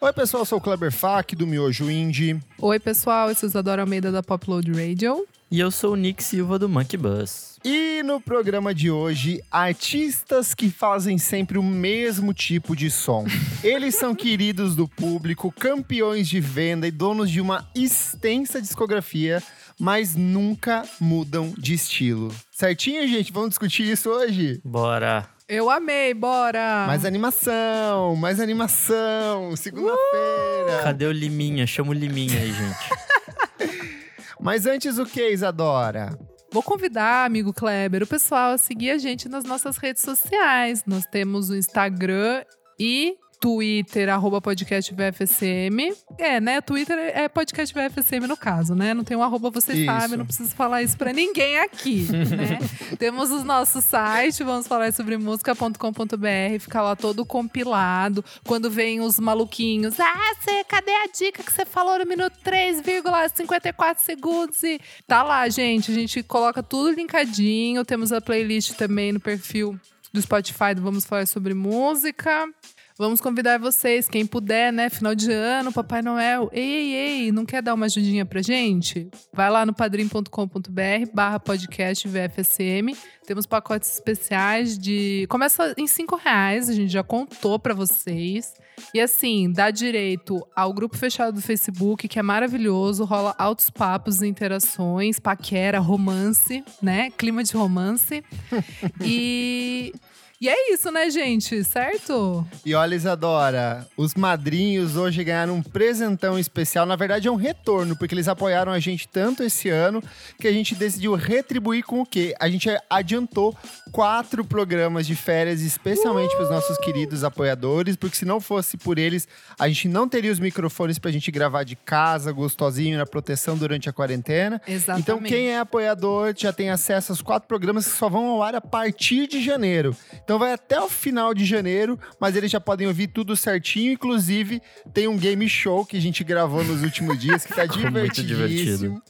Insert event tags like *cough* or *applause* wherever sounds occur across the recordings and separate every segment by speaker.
Speaker 1: Oi, pessoal, eu sou o Kleber Fak, do Miojo Indie.
Speaker 2: Oi, pessoal, eu sou Isadora Almeida da Popload Radio.
Speaker 3: E eu sou o Nick Silva do Monkey Bus.
Speaker 1: E no programa de hoje, artistas que fazem sempre o mesmo tipo de som. *laughs* Eles são queridos do público, campeões de venda e donos de uma extensa discografia, mas nunca mudam de estilo. Certinho, gente? Vamos discutir isso hoje?
Speaker 3: Bora!
Speaker 2: Eu amei, bora!
Speaker 1: Mais animação, mais animação, segunda-feira.
Speaker 3: Cadê o Liminha? Chama o Liminha aí, gente. *laughs*
Speaker 1: Mas antes o que, Isadora?
Speaker 2: Vou convidar, amigo Kleber, o pessoal a seguir a gente nas nossas redes sociais. Nós temos o Instagram e Twitter, arroba podcast VFSM. É, né? Twitter é podcast VFSM no caso, né? Não tem um arroba, você
Speaker 1: Isso.
Speaker 2: sabe, não preciso falar isso pra ninguém aqui, né? *laughs* Temos o nosso site, vamos falar sobre música.com.br, fica lá todo compilado. Quando vem os maluquinhos, ah, cê, cadê a dica que você falou no minuto 3,54 segundos? E tá lá, gente. A gente coloca tudo linkadinho. Temos a playlist também no perfil do Spotify do Vamos Falar Sobre Música. Vamos convidar vocês, quem puder, né? Final de ano, Papai Noel. Ei, ei, ei, não quer dar uma ajudinha pra gente? Vai lá no padrim.com.br barra podcast VFSM. Temos pacotes especiais de... Começa em cinco reais, a gente já contou pra vocês. E assim, dá direito ao grupo fechado do Facebook, que é maravilhoso, rola altos papos, interações, paquera, romance, né? Clima de romance. e... E é isso, né, gente? Certo?
Speaker 1: E olha, Isadora, os madrinhos hoje ganharam um presentão especial. Na verdade, é um retorno, porque eles apoiaram a gente tanto esse ano que a gente decidiu retribuir com o quê? A gente adiantou quatro programas de férias, especialmente para os nossos queridos apoiadores, porque se não fosse por eles, a gente não teria os microfones para a gente gravar de casa, gostosinho, na proteção durante a quarentena.
Speaker 2: Exatamente.
Speaker 1: Então, quem é apoiador já tem acesso aos quatro programas que só vão ao ar a partir de janeiro. Então vai até o final de janeiro, mas eles já podem ouvir tudo certinho. Inclusive, tem um game show que a gente gravou nos últimos dias, que tá *laughs* divertidíssimo.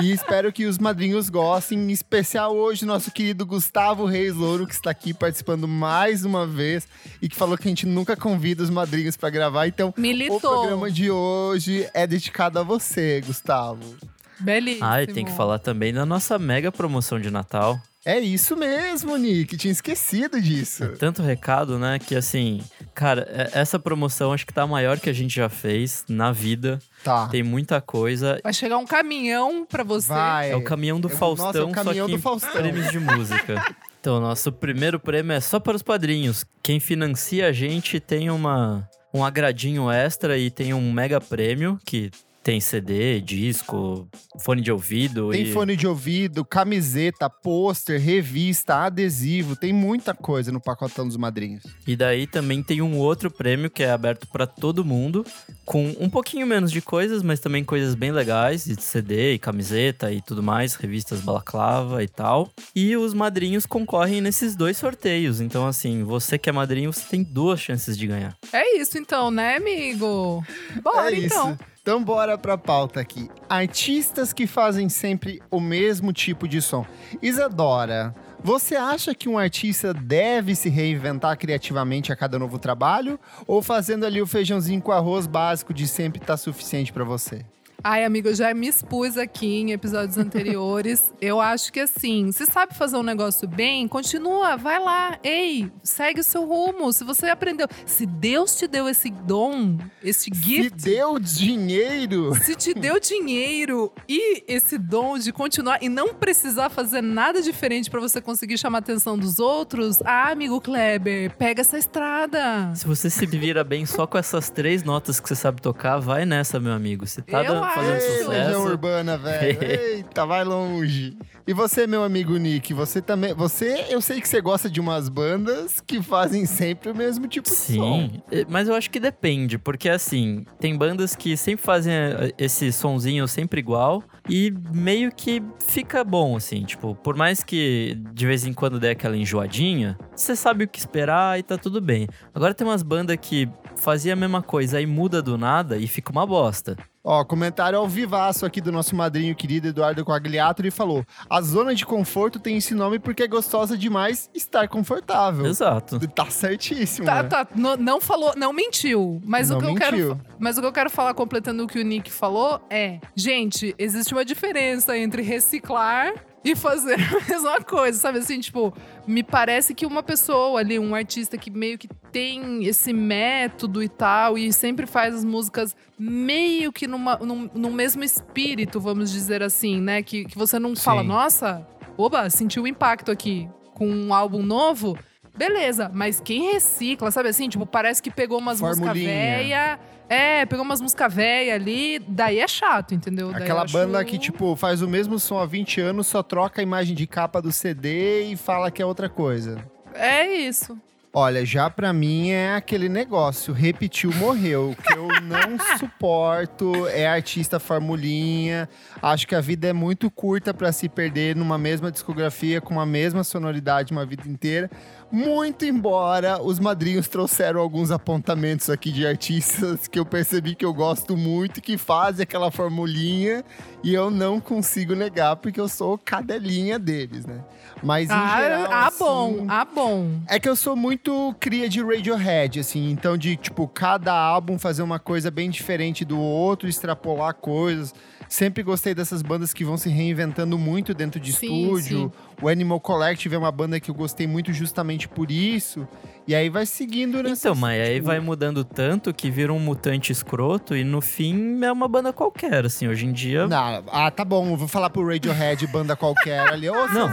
Speaker 1: E espero que os madrinhos gostem. Em especial hoje, nosso querido Gustavo Reis Louro, que está aqui participando mais uma vez e que falou que a gente nunca convida os madrinhos para gravar. Então,
Speaker 2: Militou.
Speaker 1: o programa de hoje é dedicado a você, Gustavo.
Speaker 2: Belíssimo.
Speaker 3: Ah, e tem que falar também da nossa mega promoção de Natal.
Speaker 1: É isso mesmo, Nick. Tinha esquecido disso.
Speaker 3: Tanto recado, né? Que assim, cara, é- essa promoção acho que tá maior que a gente já fez na vida.
Speaker 1: Tá.
Speaker 3: Tem muita coisa.
Speaker 2: Vai chegar um caminhão pra você.
Speaker 1: Vai.
Speaker 3: É o caminhão do
Speaker 1: É o-
Speaker 3: Faustão,
Speaker 1: nossa, é o caminhão
Speaker 3: só que
Speaker 1: do Faustão.
Speaker 3: prêmios de música. Então, nosso primeiro prêmio é só para os padrinhos. Quem financia a gente tem uma, um agradinho extra e tem um mega prêmio que tem CD, disco, fone de ouvido.
Speaker 1: Tem
Speaker 3: e...
Speaker 1: fone de ouvido, camiseta, pôster, revista, adesivo, tem muita coisa no pacotão dos madrinhos.
Speaker 3: E daí também tem um outro prêmio que é aberto para todo mundo, com um pouquinho menos de coisas, mas também coisas bem legais, de CD e camiseta e tudo mais, revistas balaclava e tal. E os madrinhos concorrem nesses dois sorteios. Então, assim, você que é madrinho, você tem duas chances de ganhar.
Speaker 2: É isso então, né, amigo? Bora
Speaker 1: é
Speaker 2: então.
Speaker 1: isso. Então bora pra pauta aqui. Artistas que fazem sempre o mesmo tipo de som. Isadora, você acha que um artista deve se reinventar criativamente a cada novo trabalho? Ou fazendo ali o feijãozinho com arroz básico de sempre tá suficiente pra você?
Speaker 2: Ai, amigo, eu já me expus aqui em episódios anteriores. *laughs* eu acho que assim, se sabe fazer um negócio bem, continua, vai lá. Ei, segue o seu rumo. Se você aprendeu, se Deus te deu esse dom, esse
Speaker 1: Se
Speaker 2: gift,
Speaker 1: deu dinheiro,
Speaker 2: se te deu dinheiro e esse dom de continuar e não precisar fazer nada diferente pra você conseguir chamar a atenção dos outros, ah, amigo Kleber, pega essa estrada.
Speaker 3: Se você se vira bem só com essas três notas que você sabe tocar, vai nessa, meu amigo. Você tá
Speaker 2: Eu
Speaker 3: dando- fazendo
Speaker 2: acho.
Speaker 1: Ei, Legião
Speaker 3: sucesso.
Speaker 1: Urbana, velho. *laughs* Eita, vai longe. E você, meu amigo Nick, você também. Você, eu sei que você gosta de umas bandas que fazem sempre o mesmo tipo de som.
Speaker 3: Sim, mas eu acho que depende, porque assim, tem bandas que sempre fazem eh, esse sonzinho sempre igual e meio que fica bom, assim, tipo, por mais que de vez em quando dê aquela enjoadinha, você sabe o que esperar e tá tudo bem. Agora tem umas bandas que fazia a mesma coisa aí muda do nada e fica uma bosta.
Speaker 1: Ó, comentário ao vivaço aqui do nosso madrinho querido Eduardo Quagliato, ele falou: "A zona de conforto tem esse nome porque é gostosa demais estar confortável".
Speaker 3: Exato.
Speaker 1: Tá certíssimo.
Speaker 2: Tá,
Speaker 1: né?
Speaker 2: tá, no- não falou, não mentiu. Mas
Speaker 1: Não
Speaker 2: o que eu
Speaker 1: mentiu.
Speaker 2: quero, mas o que eu quero falar completando o que o Nick falou é, gente, existe uma diferença entre reciclar e fazer *laughs* a mesma coisa, sabe assim, tipo, me parece que uma pessoa ali, um artista que meio que tem esse método e tal e sempre faz as músicas meio que numa, num, num mesmo espírito, vamos dizer assim, né, que, que você não fala,
Speaker 1: Sim.
Speaker 2: nossa, oba, sentiu o impacto aqui com um álbum novo, Beleza, mas quem recicla, sabe assim? Tipo, parece que pegou umas músicas
Speaker 1: Formulinha.
Speaker 2: É, pegou umas músicas velha ali, daí é chato, entendeu? Daí
Speaker 1: Aquela
Speaker 2: eu acho-
Speaker 1: banda que, tipo, faz o mesmo som há 20 anos, só troca a imagem de capa do CD e fala que é outra coisa.
Speaker 2: É isso.
Speaker 1: Olha, já pra mim é aquele negócio, repetiu, morreu. O que eu não *laughs* suporto é artista formulinha. Acho que a vida é muito curta pra se perder numa mesma discografia com uma mesma sonoridade uma vida inteira. Muito embora os madrinhos trouxeram alguns apontamentos aqui de artistas que eu percebi que eu gosto muito, que fazem aquela formulinha e eu não consigo negar porque eu sou cadelinha deles, né? Mas em
Speaker 2: Ah,
Speaker 1: geral,
Speaker 2: ah,
Speaker 1: assim,
Speaker 2: bom, ah, bom.
Speaker 1: é que eu sou muito cria de Radiohead, assim, então de, tipo, cada álbum fazer uma coisa bem diferente do outro, extrapolar coisas. Sempre gostei dessas bandas que vão se reinventando muito dentro de
Speaker 2: Sim,
Speaker 1: estúdio. O Animal Collective é uma banda que eu gostei muito justamente por isso. E aí vai seguindo nessa...
Speaker 3: Então, mas aí
Speaker 1: tipo,
Speaker 3: vai mudando tanto que vira um mutante escroto e no fim é uma banda qualquer, assim. Hoje em dia.
Speaker 1: Não, ah, tá bom, vou falar pro Radiohead, banda qualquer ali. Ô,
Speaker 3: Não,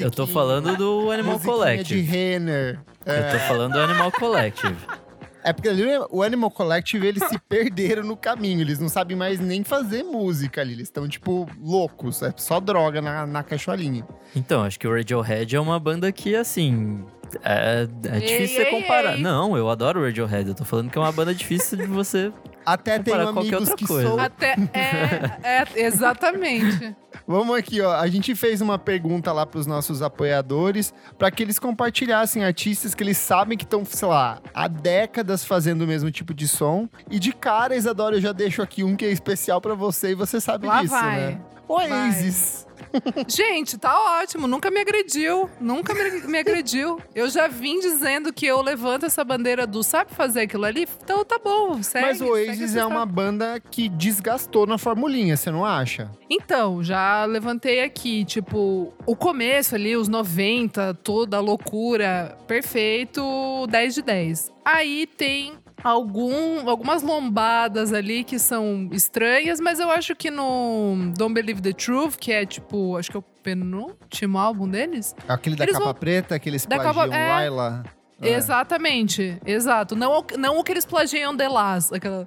Speaker 3: Eu tô falando do Animal Collective.
Speaker 1: de Renner.
Speaker 3: Eu tô falando do Animal Collective.
Speaker 1: É porque ali o Animal Collective, eles se perderam no caminho. Eles não sabem mais nem fazer música ali. Eles estão, tipo, loucos. É só droga na, na cacholinha.
Speaker 3: Então, acho que o Radiohead é uma banda que, assim. É, é
Speaker 2: Ei,
Speaker 3: difícil você
Speaker 2: ei,
Speaker 3: comparar.
Speaker 2: ei.
Speaker 3: Não, eu adoro o Radiohead. Eu tô falando que é uma banda difícil de você.
Speaker 1: Até
Speaker 3: qualquer
Speaker 1: amigos
Speaker 3: outra
Speaker 1: que
Speaker 3: coisa.
Speaker 1: são...
Speaker 2: Até. É, é, exatamente. *laughs*
Speaker 1: Vamos aqui, ó. A gente fez uma pergunta lá pros nossos apoiadores para que eles compartilhassem artistas que eles sabem que estão, sei lá, há décadas fazendo o mesmo tipo de som. E de cara, Isadora, eu já deixo aqui um que é especial para você e você sabe
Speaker 2: Lá
Speaker 1: disso,
Speaker 2: vai.
Speaker 1: né? Oasis.
Speaker 2: Gente, tá ótimo. Nunca me agrediu. Nunca me, agrediu. Eu já vim dizendo que eu levanto essa bandeira do sabe fazer aquilo ali? Então tá bom, segue.
Speaker 1: Mas o Oasis é uma banda que desgastou na formulinha, você não acha?
Speaker 2: Então, já levantei aqui, tipo, o começo ali, os 90, toda a loucura, perfeito, 10 de 10. Aí tem algum, algumas lombadas ali que são estranhas, mas eu acho que no Don't Believe the Truth, que é tipo, acho que é o penúltimo álbum deles.
Speaker 1: Aquele da capa
Speaker 2: vão-
Speaker 1: preta, que eles
Speaker 2: Da
Speaker 1: plagiam
Speaker 2: capa- é.
Speaker 1: Laila. É.
Speaker 2: Exatamente, exato. Não, o- não o que eles plagiam The Last, aquela...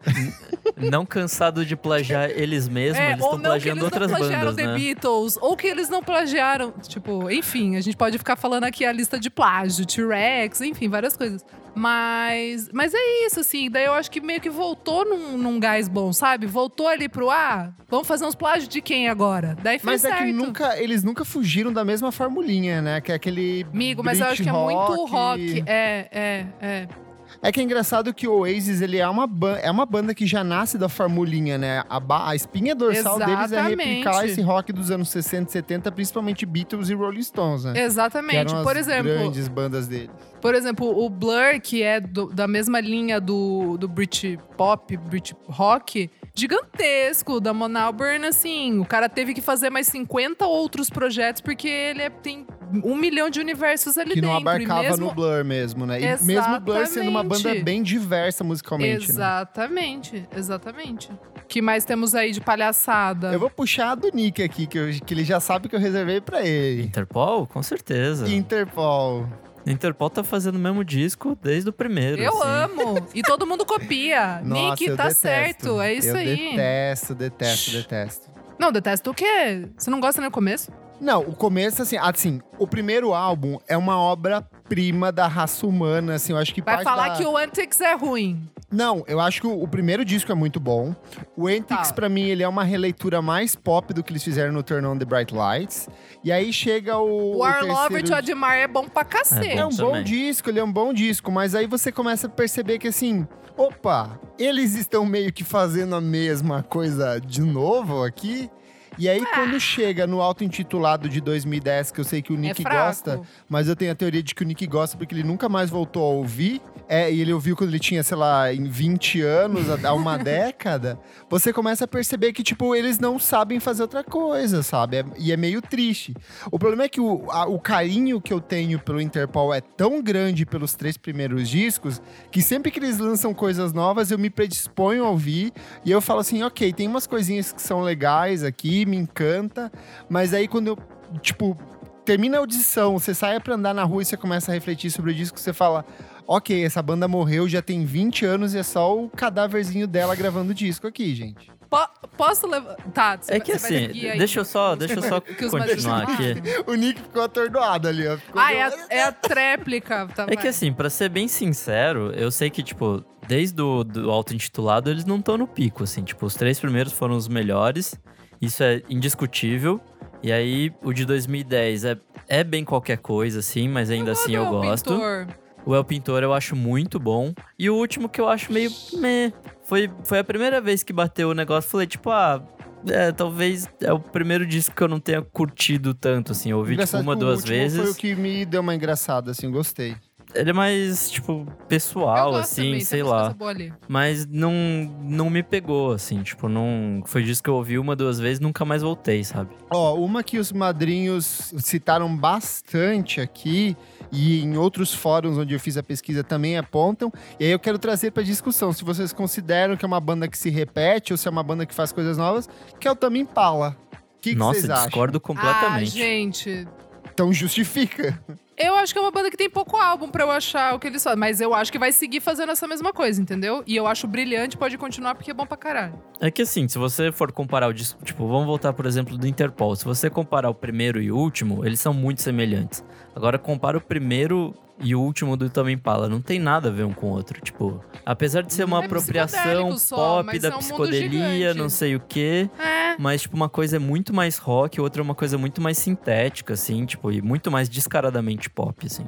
Speaker 3: Não cansado de plagiar eles mesmos,
Speaker 2: É,
Speaker 3: eles
Speaker 2: ou
Speaker 3: estão
Speaker 2: não que
Speaker 3: plagiando
Speaker 2: eles
Speaker 3: outras
Speaker 2: não plagiaram
Speaker 3: bandas,
Speaker 2: The
Speaker 3: né?
Speaker 2: Beatles, ou que eles não plagiaram, tipo, enfim, a gente pode ficar falando aqui a lista de plágio, T-Rex, enfim, várias coisas. Mas, mas é isso, assim, daí eu acho que meio que voltou num, num gás bom, sabe? Voltou ali pro, ah, vamos fazer uns plágios de quem agora? Daí fez
Speaker 1: Mas é
Speaker 2: certo.
Speaker 1: que nunca, eles nunca fugiram da mesma formulinha, né? Que é aquele.
Speaker 2: Amigo, mas eu acho que é muito rock. É, é, é.
Speaker 1: É que é engraçado que o Oasis, ele é uma, é uma banda que já nasce da formulinha, né? A, a espinha dorsal deles é replicar
Speaker 2: Exatamente.
Speaker 1: esse rock dos anos 60 e 70, principalmente Beatles e Rolling Stones, né?
Speaker 2: Exatamente. Por
Speaker 1: as
Speaker 2: exemplo,
Speaker 1: grandes bandas deles.
Speaker 2: Por exemplo, o Blur, que é do- da mesma linha do, do Brit Pop, Brit Rock, gigantesco, da Monauburn, assim. O cara teve que fazer mais 50 outros projetos, porque ele é- tem um milhão de universos ali
Speaker 1: Que
Speaker 2: dentro.
Speaker 1: não
Speaker 2: e
Speaker 1: abarcava
Speaker 2: mesmo...
Speaker 1: no Blur mesmo, né? E mesmo o Blur sendo uma banda
Speaker 2: Exatamente.
Speaker 1: bem diversa musicalmente, né?
Speaker 2: Exatamente, exatamente. O que mais temos aí de palhaçada?
Speaker 1: Eu vou puxar a do Nick aqui, que, eu- que ele já sabe que eu reservei pra ele.
Speaker 3: Interpol? Com certeza.
Speaker 1: Interpol.
Speaker 3: Interpol tá fazendo o mesmo disco desde o primeiro.
Speaker 2: Eu
Speaker 3: assim.
Speaker 2: amo! E todo mundo copia. *laughs*
Speaker 1: Nossa,
Speaker 2: Nick,
Speaker 1: eu
Speaker 2: tá
Speaker 1: detesto.
Speaker 2: certo, é isso
Speaker 1: eu
Speaker 2: aí.
Speaker 1: detesto, detesto, detesto.
Speaker 2: Não, detesto o quê? Você não gosta nem no começo?
Speaker 1: Não, o começo, assim, assim, o primeiro álbum é uma obra-prima da raça humana, assim, eu acho que
Speaker 2: Vai
Speaker 1: parte
Speaker 2: falar
Speaker 1: da-
Speaker 2: que o Antics é ruim.
Speaker 1: Não, eu acho que o, o primeiro disco é muito bom. O Antics,
Speaker 2: Tá.
Speaker 1: pra mim, ele é uma releitura mais pop do que eles fizeram no Turn On The Bright Lights. E aí chega o.
Speaker 2: O Our
Speaker 1: o
Speaker 2: Love
Speaker 1: terceiro
Speaker 2: to Admire é bom pra cacete.
Speaker 1: É um
Speaker 3: Bom
Speaker 1: bom
Speaker 3: também.
Speaker 1: disco, ele é um bom disco, mas aí você começa a perceber que assim, opa, eles estão meio que fazendo a mesma coisa de novo aqui. E aí,
Speaker 2: Ah.
Speaker 1: quando chega no auto-intitulado de 2010, que eu sei que o Nick
Speaker 2: É
Speaker 1: gosta, mas eu tenho a teoria de que o Nick gosta porque ele nunca mais voltou a ouvir. É, e ele ouviu quando ele tinha, sei lá, em 20 anos, há há uma *laughs* década. Você começa a perceber que, tipo, eles não sabem fazer outra coisa, sabe? É- e é meio triste. O problema é que o, a- o carinho que eu tenho pelo Interpol é tão grande pelos três primeiros discos que sempre que eles lançam coisas novas eu me predisponho a ouvir e eu falo assim, ok, tem umas coisinhas que são legais aqui, me encanta, mas aí quando eu, tipo, termina a audição, você sai pra andar na rua e você começa a refletir sobre o disco, você fala, ok, essa banda morreu, já tem 20 anos e é só o cadáverzinho dela gravando disco aqui, gente.
Speaker 2: Po- posso levar. Tá, você
Speaker 3: É
Speaker 2: vai-
Speaker 3: que assim, deixa eu só, deixa eu só continuar aqui.
Speaker 1: O Nick ficou atordoado ali, ó. Ficou-
Speaker 2: Ah, é a, é a tréplica. Tá,
Speaker 3: É que assim, pra ser bem sincero, eu sei que, tipo, desde o do auto-intitulado, eles não estão no pico, assim. Tipo, os três primeiros foram os melhores. Isso é indiscutível. E aí, o de 2010 é, é bem qualquer coisa, assim, mas ainda assim eu
Speaker 2: Cadê o
Speaker 3: gosto.
Speaker 2: pintor?
Speaker 3: O El Pintor eu acho muito bom. E o último que eu acho meio meh. Foi, foi a primeira vez que bateu o negócio. Falei, tipo, ah, é, talvez é o primeiro disco que eu não tenha curtido tanto, assim. Eu ouvi, tipo, uma, duas vezes.
Speaker 1: Foi o que me deu uma engraçada, assim, gostei.
Speaker 3: Ele é mais, tipo, pessoal, assim,
Speaker 2: também,
Speaker 3: sei lá. Mas não, não me pegou, assim, tipo, não. Foi disso que eu ouvi uma, duas vezes nunca mais voltei, sabe?
Speaker 1: Ó, uma que os madrinhos citaram bastante aqui e em outros fóruns onde eu fiz a pesquisa também apontam. E aí eu quero trazer para discussão se vocês consideram que é uma banda que se repete ou se é uma banda que faz coisas novas, que é o Tame Impala. O que, que
Speaker 3: Nossa,
Speaker 1: vocês acham?
Speaker 3: discordo
Speaker 2: Ah,
Speaker 3: completamente.
Speaker 2: gente.
Speaker 1: Então justifica. *laughs*
Speaker 2: Eu acho que é uma banda que tem pouco álbum pra eu achar o que eles fazem. Mas eu acho que vai seguir fazendo essa mesma coisa, entendeu? E eu acho brilhante, pode continuar porque é bom pra caralho.
Speaker 3: É que assim, se você for comparar o disco, tipo, vamos voltar, por exemplo, do Interpol. Se você comparar o primeiro e o último, eles são muito semelhantes. Agora, compara o primeiro e o último do Tame Impala. Não tem nada a ver um com o outro. Tipo, apesar de ser uma
Speaker 2: É
Speaker 3: apropriação
Speaker 2: só,
Speaker 3: pop da
Speaker 2: é um
Speaker 3: psicodelia, não sei o quê.
Speaker 2: É.
Speaker 3: Mas, tipo, uma coisa é muito mais rock, outra é uma coisa muito mais sintética, assim, tipo, e muito mais descaradamente pop, assim.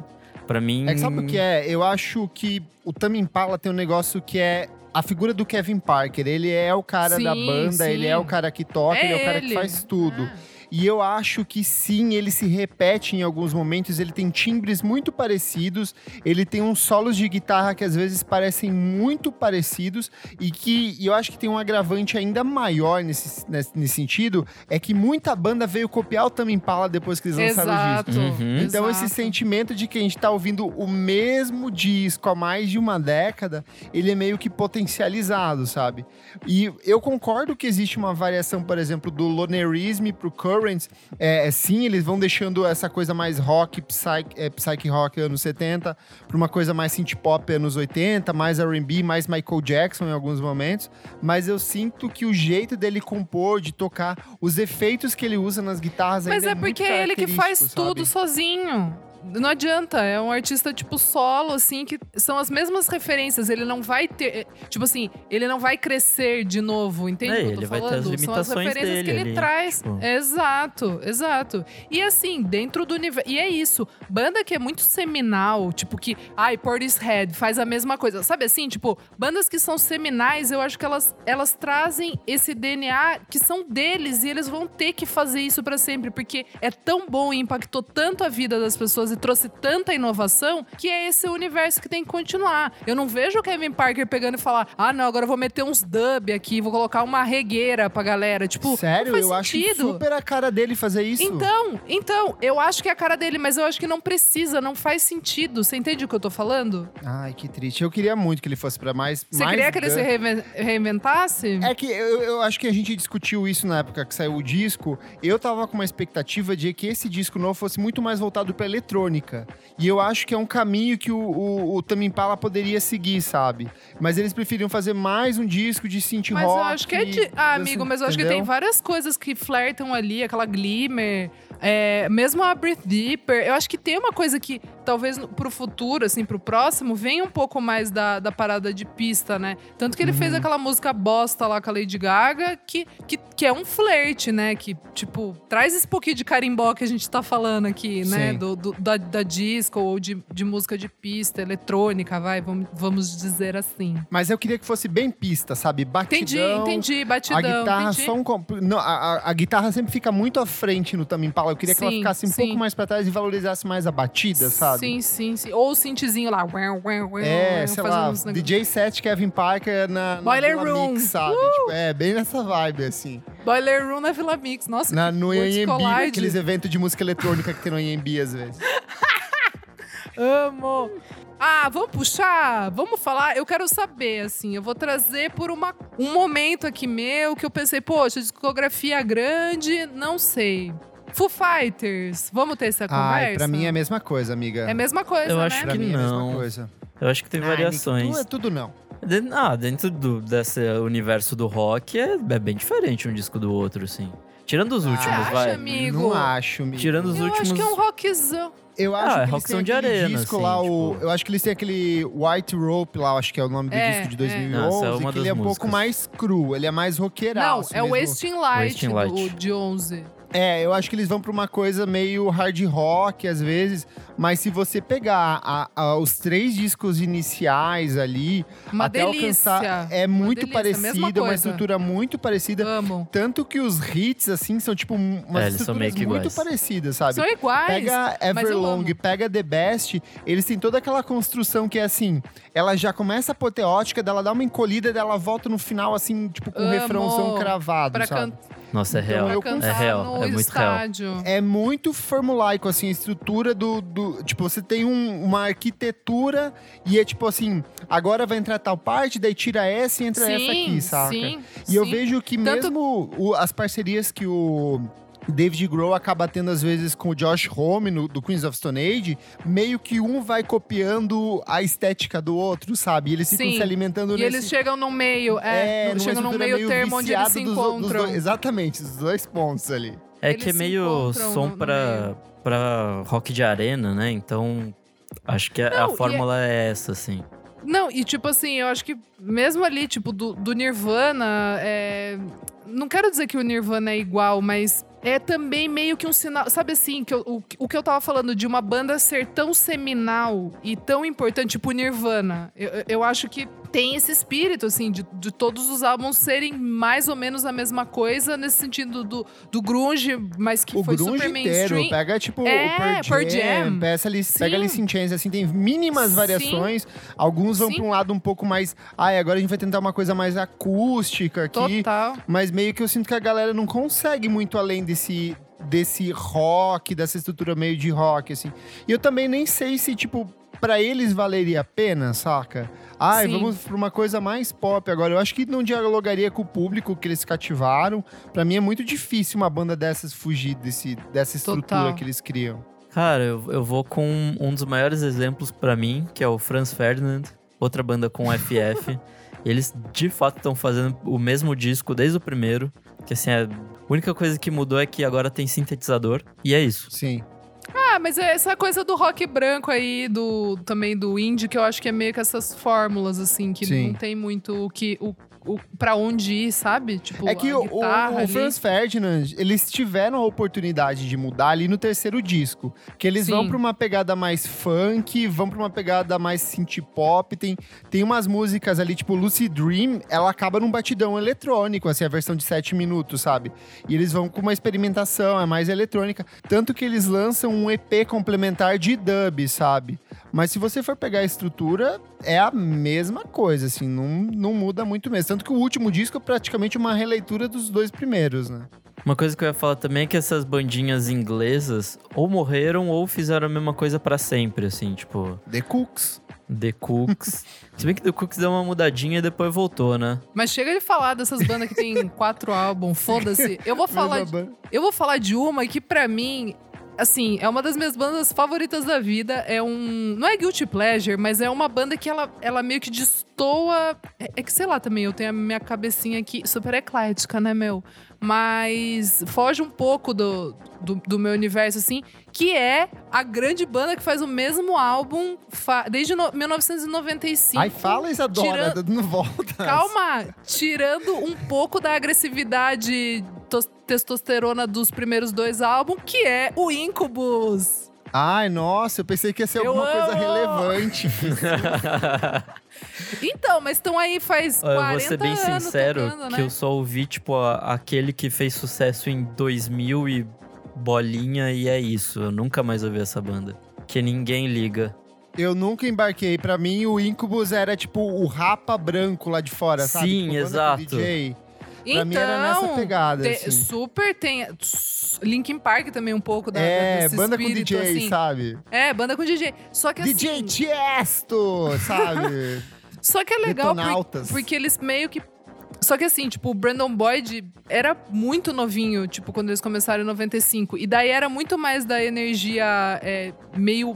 Speaker 3: Pra mim.
Speaker 1: É que sabe o que é? Eu acho que o Tame Impala tem um negócio que é a figura do Kevin Parker. Ele é o cara da
Speaker 2: Sim,
Speaker 1: banda,
Speaker 2: sim.
Speaker 1: ele é o cara que toca,
Speaker 2: É
Speaker 1: ele é o cara que
Speaker 2: ele.
Speaker 1: faz tudo.
Speaker 2: É.
Speaker 1: E eu acho que sim, ele se repete em alguns momentos, ele tem timbres muito parecidos, ele tem uns solos de guitarra que às vezes parecem muito parecidos e que e eu acho que tem um agravante ainda maior nesse, nesse, nesse sentido, é que muita banda veio copiar o Tame Impala depois que eles lançaram o disco.
Speaker 2: Exato.
Speaker 3: Uhum.
Speaker 1: Então, esse
Speaker 2: exato.
Speaker 1: sentimento de que a gente tá ouvindo o mesmo disco há mais de uma década, ele é meio que potencializado, sabe? E eu concordo que existe uma variação, por exemplo, do Lonerism pro Currents. É, sim, eles vão deixando essa coisa mais rock, psych, é, psych rock anos 70, pra uma coisa mais synth pop anos 80, mais R&B, mais Michael Jackson em alguns momentos. Mas eu sinto que o jeito dele compor, de tocar, os efeitos que ele usa nas guitarras
Speaker 2: Mas
Speaker 1: ainda
Speaker 2: é
Speaker 1: muito
Speaker 2: porque é ele que faz
Speaker 1: sabe?
Speaker 2: tudo sozinho. Não adianta, é um artista tipo solo, assim, que são as mesmas referências. Ele não vai ter. Tipo assim, ele não vai crescer de novo, entende
Speaker 3: É,
Speaker 2: o que eu tô
Speaker 3: ele vai ter
Speaker 2: falando?
Speaker 3: as
Speaker 2: São as
Speaker 3: limitações
Speaker 2: referências que
Speaker 3: dele
Speaker 2: ele
Speaker 3: ali,
Speaker 2: traz.
Speaker 3: tipo.
Speaker 2: Exato, exato. E assim, dentro do universo. E é isso. Banda que é muito seminal, tipo que. Ai, Portishead faz a mesma coisa. Sabe assim, tipo, bandas que são seminais, eu acho que elas, elas trazem esse DNA que são deles e eles vão ter que fazer isso pra sempre, porque é tão bom e impactou tanto a vida das pessoas e trouxe tanta inovação que é esse universo que tem que continuar. Eu não vejo o Kevin Parker pegando e falar: ah, não, agora eu vou meter uns dub aqui, vou colocar uma regueira pra galera. Tipo,
Speaker 1: Sério? eu acho
Speaker 2: sentido.
Speaker 1: super a cara dele fazer isso.
Speaker 2: Então, então, eu acho que é a cara dele, mas eu acho que não precisa, não faz sentido. Você entende o que eu tô falando?
Speaker 1: Ai, que triste. Eu queria muito que ele fosse pra mais.
Speaker 2: Você
Speaker 1: mais
Speaker 2: queria que ele se reinventasse?
Speaker 1: É que eu, eu acho que a gente discutiu isso na época que saiu o disco. Eu tava com uma expectativa de que esse disco novo fosse muito mais voltado pra eletrônica. E eu acho que é um caminho que o, o, o Tame Impala poderia seguir, sabe? Mas eles preferiam fazer mais um disco de synth
Speaker 2: Mas
Speaker 1: rock.
Speaker 2: eu acho que é de... Ah, amigo, mas eu acho que tem
Speaker 1: entendeu?
Speaker 2: várias coisas que flertam ali, aquela glimmer, É, mesmo a Breathe Deeper, eu acho que tem uma coisa que talvez pro futuro, assim, pro próximo, venha um pouco mais da, da parada de pista, né? Tanto que ele fez aquela música bosta lá com a Lady Gaga, que, que, que é um flerte, né? Que, tipo, traz esse pouquinho de carimbó que a gente tá falando aqui, né? Do, do- da, da disco ou de, de música de pista, eletrônica, vai, vamos, vamos dizer assim.
Speaker 1: Mas eu queria que fosse bem pista, sabe? Batidão.
Speaker 2: Entendi, entendi, batidão.
Speaker 1: A guitarra
Speaker 2: entendi.
Speaker 1: só um. Não, a, a- a guitarra sempre fica muito à frente no Tame Impala. Eu queria que ela
Speaker 2: Sim,
Speaker 1: ficasse um
Speaker 2: sim.
Speaker 1: pouco mais pra trás e valorizasse mais a batida, sabe?
Speaker 2: Sim, sim, sim. Ou o synthzinho lá.
Speaker 1: É, sei lá. DJ set Kevin Parker na, na
Speaker 2: Boiler
Speaker 1: Vila
Speaker 2: Room. Uh!
Speaker 1: Mix, sabe? Tipo, é, bem nessa vibe, assim.
Speaker 2: Boiler Room na Vila Mix. Nossa,
Speaker 1: Na,
Speaker 2: que
Speaker 1: no
Speaker 2: Collide.
Speaker 1: aqueles eventos de música eletrônica que tem no AMB às vezes. *laughs*
Speaker 2: Amo. Ah, vamos puxar? Vamos falar? Eu quero saber, assim, eu vou trazer por uma, um momento aqui meu que eu pensei, poxa, discografia grande, não sei. Foo Fighters, vamos ter essa conversa?
Speaker 1: Ai, pra mim é a mesma coisa, amiga.
Speaker 2: É a mesma coisa,
Speaker 3: Eu
Speaker 2: né?
Speaker 3: acho
Speaker 1: Pra
Speaker 3: que
Speaker 1: mim é a
Speaker 3: não.
Speaker 1: mesma coisa.
Speaker 3: Eu acho que tem
Speaker 1: Ai,
Speaker 3: variações.
Speaker 1: É tudo não.
Speaker 3: De- ah, dentro do, desse universo do rock é, é bem diferente um disco do outro, assim. Tirando os
Speaker 1: Ah,
Speaker 3: últimos,
Speaker 2: acha,
Speaker 3: vai.
Speaker 2: amigo?
Speaker 1: Não acho, amigo.
Speaker 3: Tirando os
Speaker 2: Eu
Speaker 3: últimos.
Speaker 2: acho que é um rockzão.
Speaker 1: Eu acho
Speaker 3: Ah,
Speaker 1: que
Speaker 3: é
Speaker 1: eles
Speaker 3: rockzão
Speaker 1: têm
Speaker 3: de arena,
Speaker 1: disco
Speaker 3: assim,
Speaker 1: lá, o,
Speaker 3: tipo-
Speaker 1: eu acho que eles têm aquele White Rope lá, acho que é o nome do
Speaker 2: É,
Speaker 1: disco de
Speaker 2: é.
Speaker 1: 2011,
Speaker 3: Nossa, é uma
Speaker 1: que ele é um pouco mais cru, ele é mais
Speaker 2: Não,
Speaker 1: roqueiraço
Speaker 2: é o. Wasting Light,
Speaker 3: Wasting Light.
Speaker 2: do, de 11.
Speaker 1: É, eu acho que eles vão pra uma coisa meio hard rock às vezes, mas se você pegar a- a- os três discos iniciais ali,
Speaker 2: Uma
Speaker 1: até
Speaker 2: delícia.
Speaker 1: alcançar, é muito é uma estrutura muito parecida.
Speaker 2: Amo.
Speaker 1: Tanto que os hits, assim, são tipo umas
Speaker 3: É,
Speaker 1: estruturas muito
Speaker 3: iguais.
Speaker 1: parecidas, sabe?
Speaker 2: São iguais.
Speaker 1: Pega Everlong, pega The Best, eles têm toda aquela construção que é assim, ela já começa apoteótica, dela dá uma encolhida, dela volta no final, assim, tipo, com um
Speaker 2: Amo.
Speaker 1: refrãozão cravado,
Speaker 2: Pra,
Speaker 1: sabe?
Speaker 2: can
Speaker 3: Nossa, é real.
Speaker 1: eu
Speaker 2: pra
Speaker 3: É real. É muito real.
Speaker 2: estádio.
Speaker 1: É muito formulaico, assim, a estrutura do. do- tipo, você tem um- uma arquitetura e é tipo assim, agora vai entrar tal parte, daí tira essa e entra essa aqui, saca?
Speaker 2: Sim,
Speaker 1: E eu
Speaker 2: sim.
Speaker 1: vejo que
Speaker 2: Tanto-
Speaker 1: mesmo o- as parcerias que o David Grohl acaba tendo às vezes com o Josh Homme no- do Queens of Stone Age, meio que um vai copiando a estética do outro, sabe? E eles ficam
Speaker 2: Sim.
Speaker 1: se alimentando
Speaker 2: E
Speaker 1: nesse...
Speaker 2: eles chegam no meio, é, no-
Speaker 1: numa
Speaker 2: chegam no meio
Speaker 1: meio
Speaker 2: termo onde eles se
Speaker 1: dos o- dos
Speaker 2: encontram.
Speaker 1: dois- exatamente, os dois pontos ali.
Speaker 3: É
Speaker 2: Eles
Speaker 3: que é meio
Speaker 2: encontram
Speaker 3: som
Speaker 2: no-
Speaker 3: pra,
Speaker 2: meio.
Speaker 3: pra rock de arena, né? Então, acho que a,
Speaker 2: Não,
Speaker 3: a
Speaker 2: e
Speaker 3: fórmula é essa, assim.
Speaker 2: Não, e tipo assim, eu acho que mesmo ali, tipo, do, do Nirvana, é... não quero dizer que o Nirvana é igual, mas é também meio que um sinal. Sabe assim, que eu- o, o que eu tava falando de uma banda ser tão seminal e tão importante, tipo Nirvana. Eu, eu acho que tem esse espírito, assim, de, de todos os álbuns serem mais ou menos a mesma coisa, nesse sentido do, do grunge, mas que
Speaker 1: o
Speaker 2: foi
Speaker 1: grunge
Speaker 2: super
Speaker 1: inteiro,
Speaker 2: mainstream.
Speaker 1: pega tipo
Speaker 2: É,
Speaker 1: o Pearl Jam,
Speaker 2: Jam.
Speaker 1: Pega, ali, pega. Alice in Chains, assim, tem mínimas
Speaker 2: Sim.
Speaker 1: variações. Alguns vão pra um lado um pouco mais... Ai, agora a gente vai tentar uma coisa mais acústica aqui.
Speaker 2: Total.
Speaker 1: Mas meio que eu sinto que a galera não consegue muito além desse desse rock, dessa estrutura meio de rock, assim. E eu também nem sei se, tipo, pra eles valeria a pena, saca? Ai,
Speaker 2: Sim.
Speaker 1: vamos pra uma coisa mais pop agora. Eu acho que não dialogaria com o público que eles cativaram. Pra mim é muito difícil uma banda dessas fugir desse, dessa estrutura
Speaker 2: Total.
Speaker 1: que eles criam.
Speaker 3: Cara, eu, eu vou com um dos maiores exemplos pra mim, que é o Franz Ferdinand, outra banda com FF. *laughs* Eles de fato estão fazendo o mesmo disco desde o primeiro. Que assim, é- a única coisa que mudou é que agora tem sintetizador. E é isso.
Speaker 1: Sim.
Speaker 2: Ah, mas é essa coisa do rock branco aí, do também do indie, que eu acho que é meio que essas fórmulas, assim, que
Speaker 1: Sim.
Speaker 2: não tem muito o que. O, o, pra onde ir, sabe? Tipo,
Speaker 1: É que o, o, o. Franz Ferdinand, eles tiveram a oportunidade de mudar ali no terceiro disco. Que eles
Speaker 2: Sim.
Speaker 1: vão pra uma pegada mais funk, vão pra uma pegada mais synth pop. Tem, tem umas músicas ali, tipo Lucy Dream, ela acaba num batidão eletrônico, assim, a versão de 7 minutos, sabe? E eles vão com uma experimentação, é mais eletrônica. Tanto que eles lançam um EP complementar de dub, sabe? Mas se você for pegar a estrutura, é a mesma coisa, assim, não, não muda muito mesmo. Tanto que o último disco é praticamente uma releitura dos dois primeiros, né?
Speaker 3: Uma coisa que eu ia falar também é que essas bandinhas inglesas ou morreram ou fizeram a mesma coisa pra sempre, assim, tipo,
Speaker 1: The Cooks.
Speaker 3: The Cooks. *laughs* Se bem que The Cooks deu uma mudadinha e depois voltou, né?
Speaker 2: Mas chega de falar dessas bandas que tem quatro álbuns, foda-se. Eu vou falar. De-. Eu vou falar de uma que, pra mim, assim, é uma das minhas bandas favoritas da vida. É um. Não é Guilty Pleasure, mas é uma banda que ela, ela meio que destoa. É, é que sei lá também, eu tenho a minha cabecinha aqui super eclética, né, meu? Mas foge um pouco do, do, do meu universo, assim, que é a grande banda que faz o mesmo álbum desde no- 1995.
Speaker 1: Ai, fala, Isadora,
Speaker 2: tirando- *laughs*
Speaker 1: dando volta.
Speaker 2: Calma! Tirando um pouco da agressividade tos- testosterona dos primeiros dois álbuns, que é o Incubus.
Speaker 1: Ai, nossa, eu pensei que ia ser
Speaker 2: Eu
Speaker 1: alguma coisa
Speaker 2: amo!
Speaker 1: relevante. *laughs*
Speaker 2: Então, mas estão aí faz
Speaker 3: Ó,
Speaker 2: 40
Speaker 3: eu vou ser bem
Speaker 2: anos
Speaker 3: sincero
Speaker 2: tocando,
Speaker 3: que
Speaker 2: né?
Speaker 3: eu só ouvi, tipo, a- aquele que fez sucesso em 2000 e bolinha e é isso. Eu nunca mais ouvi essa banda. Que ninguém liga.
Speaker 1: Eu nunca embarquei. Pra mim, o Incubus era tipo o rapa branco lá de fora, sabe?
Speaker 3: Sim,
Speaker 1: Tipo, banda com
Speaker 3: exato.
Speaker 1: DJ.
Speaker 2: Então,
Speaker 1: Pra mim era nessa pegada,
Speaker 2: te-
Speaker 1: assim.
Speaker 2: super tem. Linkin Park também um pouco da,
Speaker 1: é, banda com
Speaker 2: espírito,
Speaker 1: DJ,
Speaker 2: assim.
Speaker 1: sabe?
Speaker 2: É, banda com DJ. Só que
Speaker 1: DJ
Speaker 2: assim,
Speaker 1: Tiesto, sabe? *laughs*
Speaker 2: só que é legal por- porque eles meio que só que assim, tipo, o Brandon Boyd era muito novinho, tipo, quando eles começaram em 95. E daí era muito mais da energia é, meio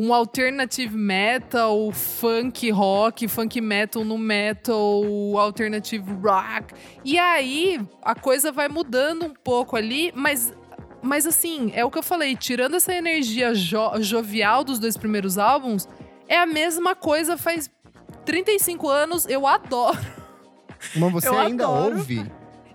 Speaker 2: um alternative metal, funk rock, funk metal no metal, alternative rock. E aí a coisa vai mudando um pouco ali, mas mas assim, é o que eu falei, tirando essa energia jo- jovial dos dois primeiros álbuns, é a mesma coisa faz 35 anos, eu adoro.
Speaker 1: Mas você
Speaker 2: Eu
Speaker 1: ainda
Speaker 2: adoro.
Speaker 1: ouve?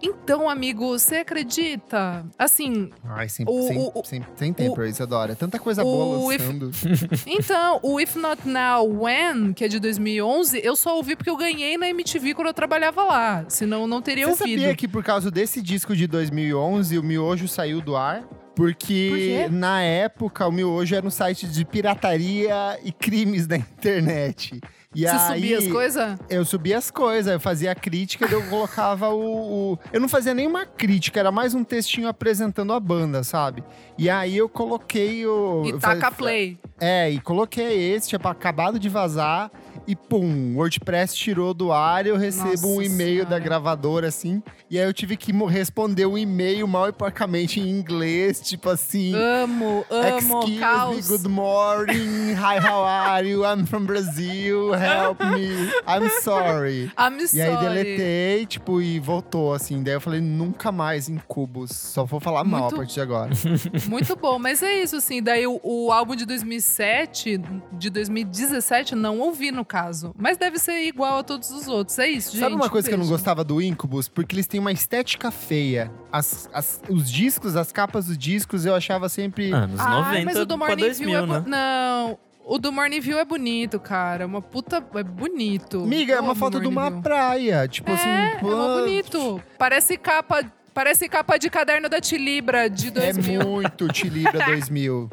Speaker 2: Então, amigo, você acredita? Assim,
Speaker 1: Ai, sem,
Speaker 2: O-
Speaker 1: sem,
Speaker 2: o-
Speaker 1: sem, sem tempo, Isadora. Tanta coisa
Speaker 2: o
Speaker 1: boa
Speaker 2: If-
Speaker 1: lançando. *laughs*
Speaker 2: então, o If Not Now, When, que é de 2011, eu só ouvi porque eu ganhei na MTV quando eu trabalhava lá. Senão eu não teria
Speaker 1: Você
Speaker 2: ouvido.
Speaker 1: sabia que por causa desse disco de 2011, o Miojo saiu do ar? Porque
Speaker 2: Por
Speaker 1: na época o Miojo era um site de pirataria e crimes *laughs* da internet. E
Speaker 2: Você
Speaker 1: aí,
Speaker 2: subia as coisas?
Speaker 1: Eu subia as coisas, eu fazia a crítica, eu colocava o, o- Eu não fazia nenhuma crítica, era mais um textinho apresentando a banda, sabe? E aí eu coloquei o.
Speaker 2: E taca
Speaker 1: fa-
Speaker 2: play.
Speaker 1: É, e coloquei esse, tipo, acabado de vazar. E pum, o WordPress tirou do ar, eu recebo um
Speaker 2: Nossa
Speaker 1: e-mail da
Speaker 2: Senhora.
Speaker 1: gravadora, assim. E aí eu tive que responder um e-mail mal e porcamente em inglês, tipo assim.
Speaker 2: Amo, amo,
Speaker 1: Excuse me,
Speaker 2: caos.
Speaker 1: good morning, hi, how are you? I'm from Brazil, help me, I'm sorry. *laughs*
Speaker 2: I'm
Speaker 1: E aí
Speaker 2: sorry.
Speaker 1: deletei, tipo, e voltou, assim. Daí eu falei, nunca mais em cubos. Só vou falar mal
Speaker 2: Muito-
Speaker 1: a partir de agora. *laughs*
Speaker 2: Muito bom, mas é isso, assim. Daí o, o álbum de 2007, de 2017, não ouvi no caso. Mas deve ser igual a todos os outros. É isso, gente.
Speaker 1: Sabe uma coisa que eu não gostava do Incubus? Porque eles têm uma estética feia. As, as- os discos, as capas dos discos, eu achava sempre.
Speaker 3: Anos
Speaker 2: Ai,
Speaker 3: 90
Speaker 2: mas o do Morning
Speaker 3: 2000,
Speaker 2: View é
Speaker 3: né?
Speaker 2: Não, o do Morning View é bonito, cara. Uma puta. É bonito.
Speaker 1: Amiga, é uma foto de uma praia. Tipo assim.
Speaker 2: É, é
Speaker 1: pô,
Speaker 2: bonito. Parece capa. Parece capa de caderno da Tilibra de
Speaker 1: É
Speaker 2: 2000.
Speaker 1: muito Tilibra *laughs* 2000.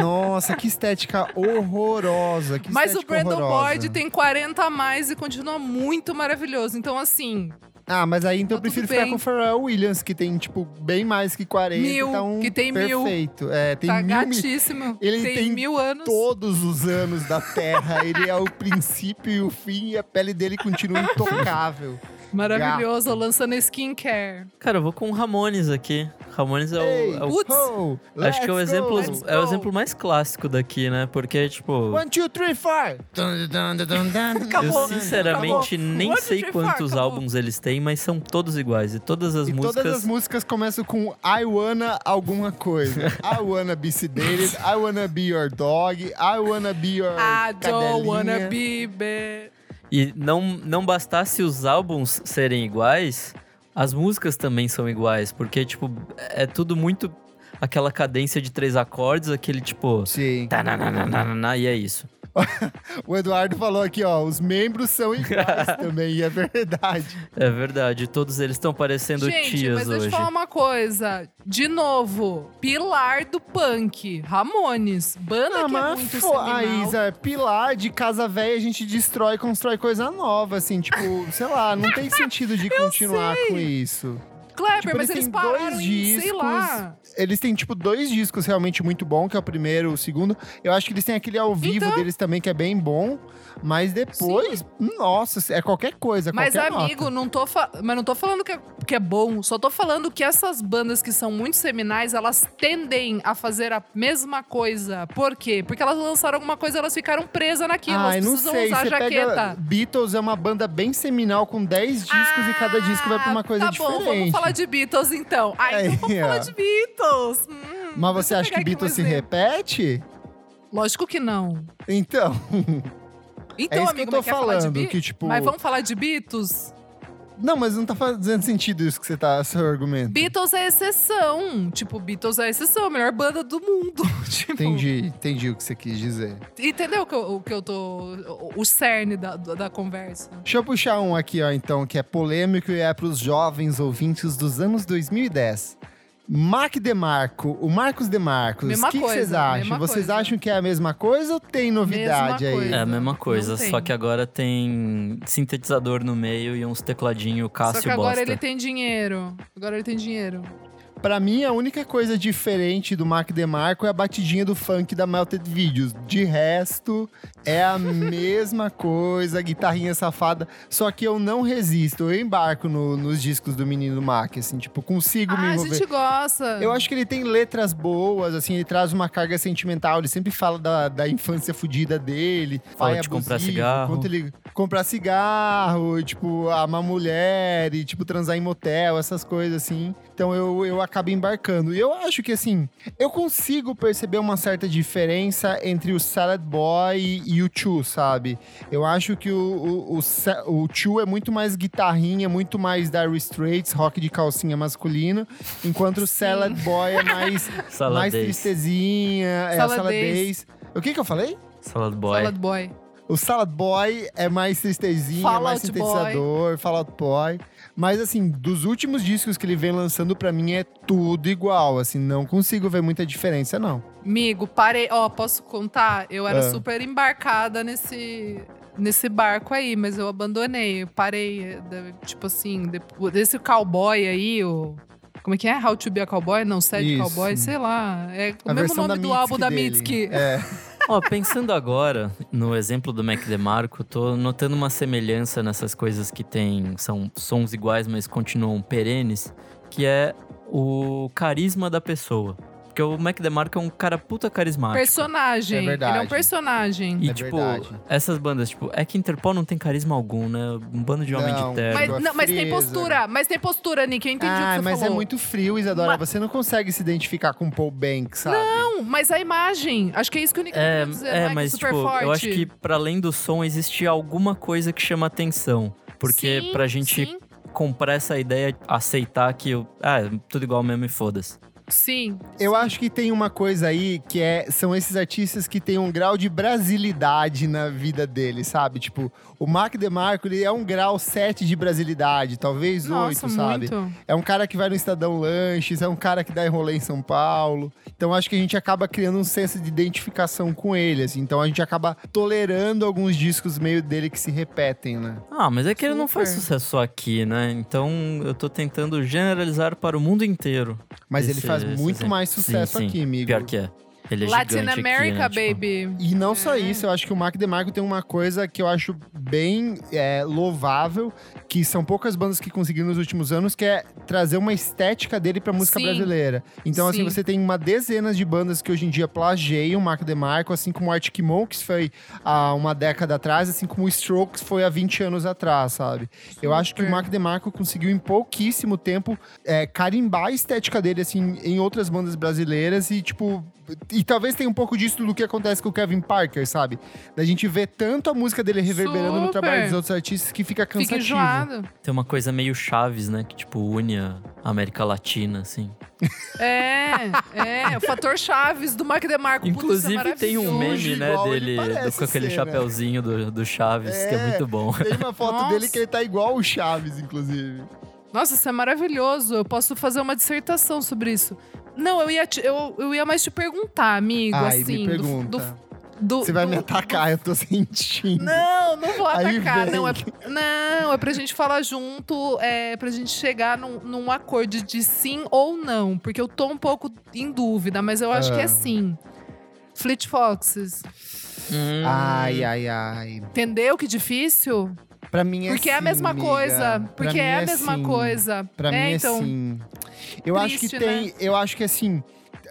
Speaker 1: Nossa, que estética horrorosa. Que
Speaker 2: Mas o
Speaker 1: estética
Speaker 2: Brandon
Speaker 1: horrorosa.
Speaker 2: Boyd tem 40 a mais e continua muito maravilhoso. Então, assim,
Speaker 1: Ah, mas aí então eu
Speaker 2: Tá
Speaker 1: prefiro
Speaker 2: tudo
Speaker 1: ficar com o Pharrell Williams, que tem, tipo, bem mais que 40.
Speaker 2: Mil,
Speaker 1: então,
Speaker 2: que tem mil.
Speaker 1: perfeito. É, tem
Speaker 2: tá
Speaker 1: mil, mil
Speaker 2: gatíssimo.
Speaker 1: Ele
Speaker 2: tem,
Speaker 1: tem
Speaker 2: mil anos.
Speaker 1: todos os anos da Terra. Ele é o princípio e o fim, e a pele dele continua *laughs* intocável. *laughs*
Speaker 2: Maravilhoso, lançando skincare.
Speaker 3: Cara, eu vou com o Ramones aqui. Ramones é o. É o-
Speaker 2: Putz,
Speaker 1: ho,
Speaker 3: acho que é o exemplo,
Speaker 1: go.
Speaker 3: É o exemplo mais clássico daqui, né? Porque, tipo.
Speaker 1: One, two, three, four. *laughs*
Speaker 2: Acabou.
Speaker 3: Eu sinceramente nem
Speaker 2: One,
Speaker 3: sei
Speaker 2: three,
Speaker 3: quantos
Speaker 2: acabou.
Speaker 3: álbuns eles têm, mas são todos iguais. E todas as
Speaker 1: E
Speaker 3: músicas.
Speaker 1: todas as músicas começam com I wanna alguma coisa. I wanna be sedated, I wanna be your dog, I wanna be your
Speaker 2: I don't wanna be bad.
Speaker 3: E não, não bastasse os álbuns serem iguais, as músicas também são iguais. Porque, tipo, é tudo muito aquela cadência de três acordes, aquele tipo.
Speaker 1: Sim.
Speaker 3: tananana, E é isso. *laughs*
Speaker 1: O Eduardo falou aqui, ó, os membros são iguais *laughs* também, e é verdade.
Speaker 3: É verdade, todos eles estão parecendo
Speaker 2: Gente,
Speaker 3: tias
Speaker 2: mas deixa eu
Speaker 3: hoje.
Speaker 2: falar uma coisa. De novo, pilar do punk. Ramones. Banda
Speaker 1: Ah,
Speaker 2: que é
Speaker 1: mas
Speaker 2: muito
Speaker 1: fo- a
Speaker 2: seminal.
Speaker 1: Isa, pilar de casa velha, a gente destrói, constrói coisa nova, assim, tipo, *laughs* sei lá, não tem sentido de continuar com isso.
Speaker 2: Kleber,
Speaker 1: Tipo,
Speaker 2: mas
Speaker 1: eles
Speaker 2: eles pararam em, sei lá.
Speaker 1: Eles têm, tipo, dois discos realmente muito bons, que é o primeiro, o segundo. Eu acho que eles têm aquele ao vivo
Speaker 2: Então.
Speaker 1: deles também, que é bem bom. Mas depois, nossa, é qualquer coisa,
Speaker 2: Mas,
Speaker 1: qualquer
Speaker 2: amigo,
Speaker 1: nota.
Speaker 2: não tô fa- mas não tô falando que é, que é bom. Só tô falando que essas bandas que são muito seminais, elas tendem a fazer a mesma coisa. Por quê? Porque elas lançaram alguma coisa elas ficaram presas naquilo.
Speaker 1: Ai,
Speaker 2: elas
Speaker 1: não
Speaker 2: precisam
Speaker 1: sei,
Speaker 2: usar
Speaker 1: você
Speaker 2: jaqueta.
Speaker 1: pega... Beatles é uma banda bem seminal, com 10 discos e cada disco vai pra uma coisa
Speaker 2: tá
Speaker 1: diferente.
Speaker 2: bom, vamos falar de Beatles então. Ah, então vamos
Speaker 1: Aí,
Speaker 2: falar de Beatles. Hum,
Speaker 1: Mas você acha que Beatles se repete?
Speaker 2: Lógico que não.
Speaker 1: Então,
Speaker 2: Então,
Speaker 1: isso que
Speaker 2: amigo,
Speaker 1: eu tô
Speaker 2: de
Speaker 1: falando, que, tipo-
Speaker 2: Mas vamos falar de Beatles?
Speaker 1: não, mas não tá fazendo sentido isso que você tá, seu argumento.
Speaker 2: Beatles é exceção. Tipo, Beatles é exceção, a melhor banda do mundo. *laughs* tipo,
Speaker 1: Entendi, entendi o que você quis dizer.
Speaker 2: Entendeu o que eu, o que eu tô. O, o cerne da, da conversa.
Speaker 1: Deixa eu puxar um aqui, ó, então, que é polêmico e é pros jovens ouvintes dos anos 2010. Mac DeMarco, o Marcos DeMarcos, o que vocês acham? Vocês
Speaker 2: coisa.
Speaker 1: acham que é a mesma coisa ou tem novidade
Speaker 2: Mesma
Speaker 1: aí?
Speaker 2: coisa.
Speaker 3: É a mesma coisa, só que agora tem sintetizador no meio e uns tecladinho Cássio
Speaker 2: Só que agora
Speaker 3: bosta.
Speaker 2: ele tem dinheiro. Agora ele tem dinheiro.
Speaker 1: Pra mim, a única coisa diferente do Mac DeMarco é a batidinha do funk da Melted Videos. De resto, é a mesma coisa, a guitarrinha safada. Só que eu não resisto, eu embarco no- nos discos do menino Mac, assim, tipo, consigo me
Speaker 2: Ah, a
Speaker 1: envolver.
Speaker 2: gente gosta.
Speaker 1: Eu acho que ele tem letras boas, assim, ele traz uma carga sentimental. Ele sempre fala da, da infância fodida dele.
Speaker 3: Fala de comprar
Speaker 1: abusivo,
Speaker 3: cigarro.
Speaker 1: Quanto ele comprar cigarro, e, tipo, amar mulher, e, tipo, transar em motel, essas coisas, assim. Então eu, eu acabo embarcando. E eu acho que, assim, eu consigo perceber uma certa diferença entre o Salad Boy e o Chu, sabe? Eu acho que o, o, o, o Chu é muito mais guitarrinha, muito mais Dire Straits, rock de calcinha masculino, enquanto o Salad Boy é mais, *laughs* mais
Speaker 3: Saladez.
Speaker 1: tristezinha, é a
Speaker 2: Saladez.
Speaker 1: saladez. O que que eu falei?
Speaker 3: Salad Boy.
Speaker 2: Salad Boy.
Speaker 1: O Salad Boy é mais tristezinho, é mais sintetizador, Fallout Boy. Mas, assim, dos últimos discos que ele vem lançando, pra mim é tudo igual. Assim, não consigo ver muita diferença, não.
Speaker 2: Amigo, parei. Ó, posso contar? Eu era
Speaker 1: Ah.
Speaker 2: super embarcada nesse. Nesse barco aí, mas eu abandonei. Eu parei, da- tipo assim, depois desse cowboy aí, o. Como é que é? How to be a cowboy? Não, Sad
Speaker 1: Isso.
Speaker 2: Cowboy, sei lá. É o
Speaker 1: A
Speaker 2: mesmo nome
Speaker 1: da
Speaker 2: do álbum da
Speaker 1: dele.
Speaker 2: Mitski.
Speaker 1: É. *laughs*
Speaker 3: Ó, pensando agora no exemplo do Mac DeMarco, tô notando uma semelhança nessas coisas que tem, são sons iguais, mas continuam perenes, que é o carisma da pessoa. Porque o Mac DeMarco é um cara puta carismático.
Speaker 2: Personagem.
Speaker 1: É verdade.
Speaker 2: Ele é um personagem.
Speaker 3: E,
Speaker 1: É
Speaker 3: tipo,
Speaker 1: verdade.
Speaker 3: essas bandas, tipo, é que Interpol não tem carisma algum, né? Um bando de homem
Speaker 1: Não,
Speaker 3: de terno.
Speaker 2: Mas, não, mas tem postura. Mas tem postura, Nick. Eu entendi o que
Speaker 1: Ah,
Speaker 2: você
Speaker 1: mas
Speaker 2: falou.
Speaker 1: é muito frio, Isadora.
Speaker 2: Mas-
Speaker 1: Você não consegue se identificar com Paul Banks, sabe?
Speaker 2: Não, mas a imagem. Acho que é isso que o Nick
Speaker 3: É,
Speaker 2: quis dizer,
Speaker 3: é
Speaker 2: que
Speaker 3: mas
Speaker 2: super
Speaker 3: tipo,
Speaker 2: forte.
Speaker 3: eu acho que para além do som existe alguma coisa que chama atenção. Porque
Speaker 2: Sim,
Speaker 3: pra gente
Speaker 2: Sim,
Speaker 3: comprar essa ideia, aceitar que eu, ah, é tudo igual mesmo e foda-se.
Speaker 2: Sim.
Speaker 1: Eu acho que tem uma coisa aí que é são esses artistas que têm um grau de brasilidade na vida deles, sabe? Tipo, o Mac DeMarco, ele é um grau 7 de brasilidade, talvez
Speaker 2: Nossa,
Speaker 1: 8, sabe?
Speaker 2: muito.
Speaker 1: É um cara que vai no Estadão Lanches, é um cara que dá enrolê em São Paulo. Então acho que a gente acaba criando um senso de identificação com ele, assim. Então a gente acaba tolerando alguns discos meio dele que se repetem, né?
Speaker 3: Ah, mas é que ele não faz
Speaker 2: Super.
Speaker 3: sucesso só aqui, né? Então eu tô tentando generalizar para o mundo inteiro.
Speaker 1: Mas ele
Speaker 3: Esse-
Speaker 1: faz
Speaker 3: esse
Speaker 1: muito mais
Speaker 3: Sim,
Speaker 1: sucesso
Speaker 3: sim.
Speaker 1: aqui, amigo.
Speaker 3: Pior que é. Ele é
Speaker 2: Latin America,
Speaker 3: aqui, né? Tipo,
Speaker 2: baby.
Speaker 1: E não só
Speaker 2: É.
Speaker 1: isso, eu acho que o Mac DeMarco tem uma coisa que eu acho bem é, louvável, que são poucas bandas que conseguiram nos últimos anos, que é trazer uma estética dele pra música
Speaker 2: Sim.
Speaker 1: brasileira. Então, assim,
Speaker 2: Sim.
Speaker 1: você tem uma dezena de bandas que hoje em dia plagiam o Mac DeMarco, assim como o Arctic Monkeys foi há uma década atrás, assim como o Strokes foi há 20 anos atrás, sabe? Eu acho que o
Speaker 2: Super.
Speaker 1: Mac DeMarco conseguiu em pouquíssimo tempo é, carimbar a estética dele, assim, em outras bandas brasileiras e, tipo... E talvez tenha um pouco disso do que acontece com o Kevin Parker, sabe? Da gente ver tanto a música dele reverberando no
Speaker 2: Super.
Speaker 1: trabalho dos outros artistas que fica
Speaker 2: Fica
Speaker 3: Tem uma coisa meio Chaves, né? Que tipo une a América Latina, assim.
Speaker 2: É, é. O fator Chaves do Mark DeMarco. É
Speaker 3: Inclusive tem um meme, né,
Speaker 1: igual
Speaker 3: dele
Speaker 1: parece
Speaker 3: com aquele
Speaker 1: ser, né?
Speaker 3: chapeuzinho do, do Chaves, que é
Speaker 1: É.
Speaker 3: muito bom.
Speaker 1: Tem uma foto
Speaker 2: Nossa.
Speaker 1: dele que ele tá igual o Chaves, inclusive.
Speaker 2: Nossa, isso é maravilhoso. Eu posso fazer uma dissertação sobre isso. Não, eu ia, te- eu, eu ia mais te perguntar, amigo,
Speaker 1: Ai,
Speaker 2: assim.
Speaker 1: me
Speaker 2: do-
Speaker 1: pergunta.
Speaker 2: do- do.
Speaker 1: Você vai
Speaker 2: do-
Speaker 1: me atacar, eu tô *laughs* sentindo.
Speaker 2: Não, não vou atacar. Não é, não, é pra gente falar junto, é pra gente chegar num, num acordo de sim ou não. Porque eu tô um pouco em dúvida, mas eu acho que é
Speaker 1: Ah.
Speaker 2: sim. Fleet Foxes.
Speaker 3: Hum,
Speaker 1: Ai, ai, ai.
Speaker 2: Entendeu que difícil?
Speaker 1: Pra mim é
Speaker 2: Porque é a
Speaker 1: sim,
Speaker 2: mesma
Speaker 1: amiga.
Speaker 2: coisa. Porque é a mesma
Speaker 1: sim.
Speaker 2: coisa.
Speaker 1: Pra
Speaker 2: é,
Speaker 1: mim
Speaker 2: então,
Speaker 1: é sim. Eu acho que
Speaker 2: triste,
Speaker 1: tem.
Speaker 2: né?
Speaker 1: Eu acho que assim.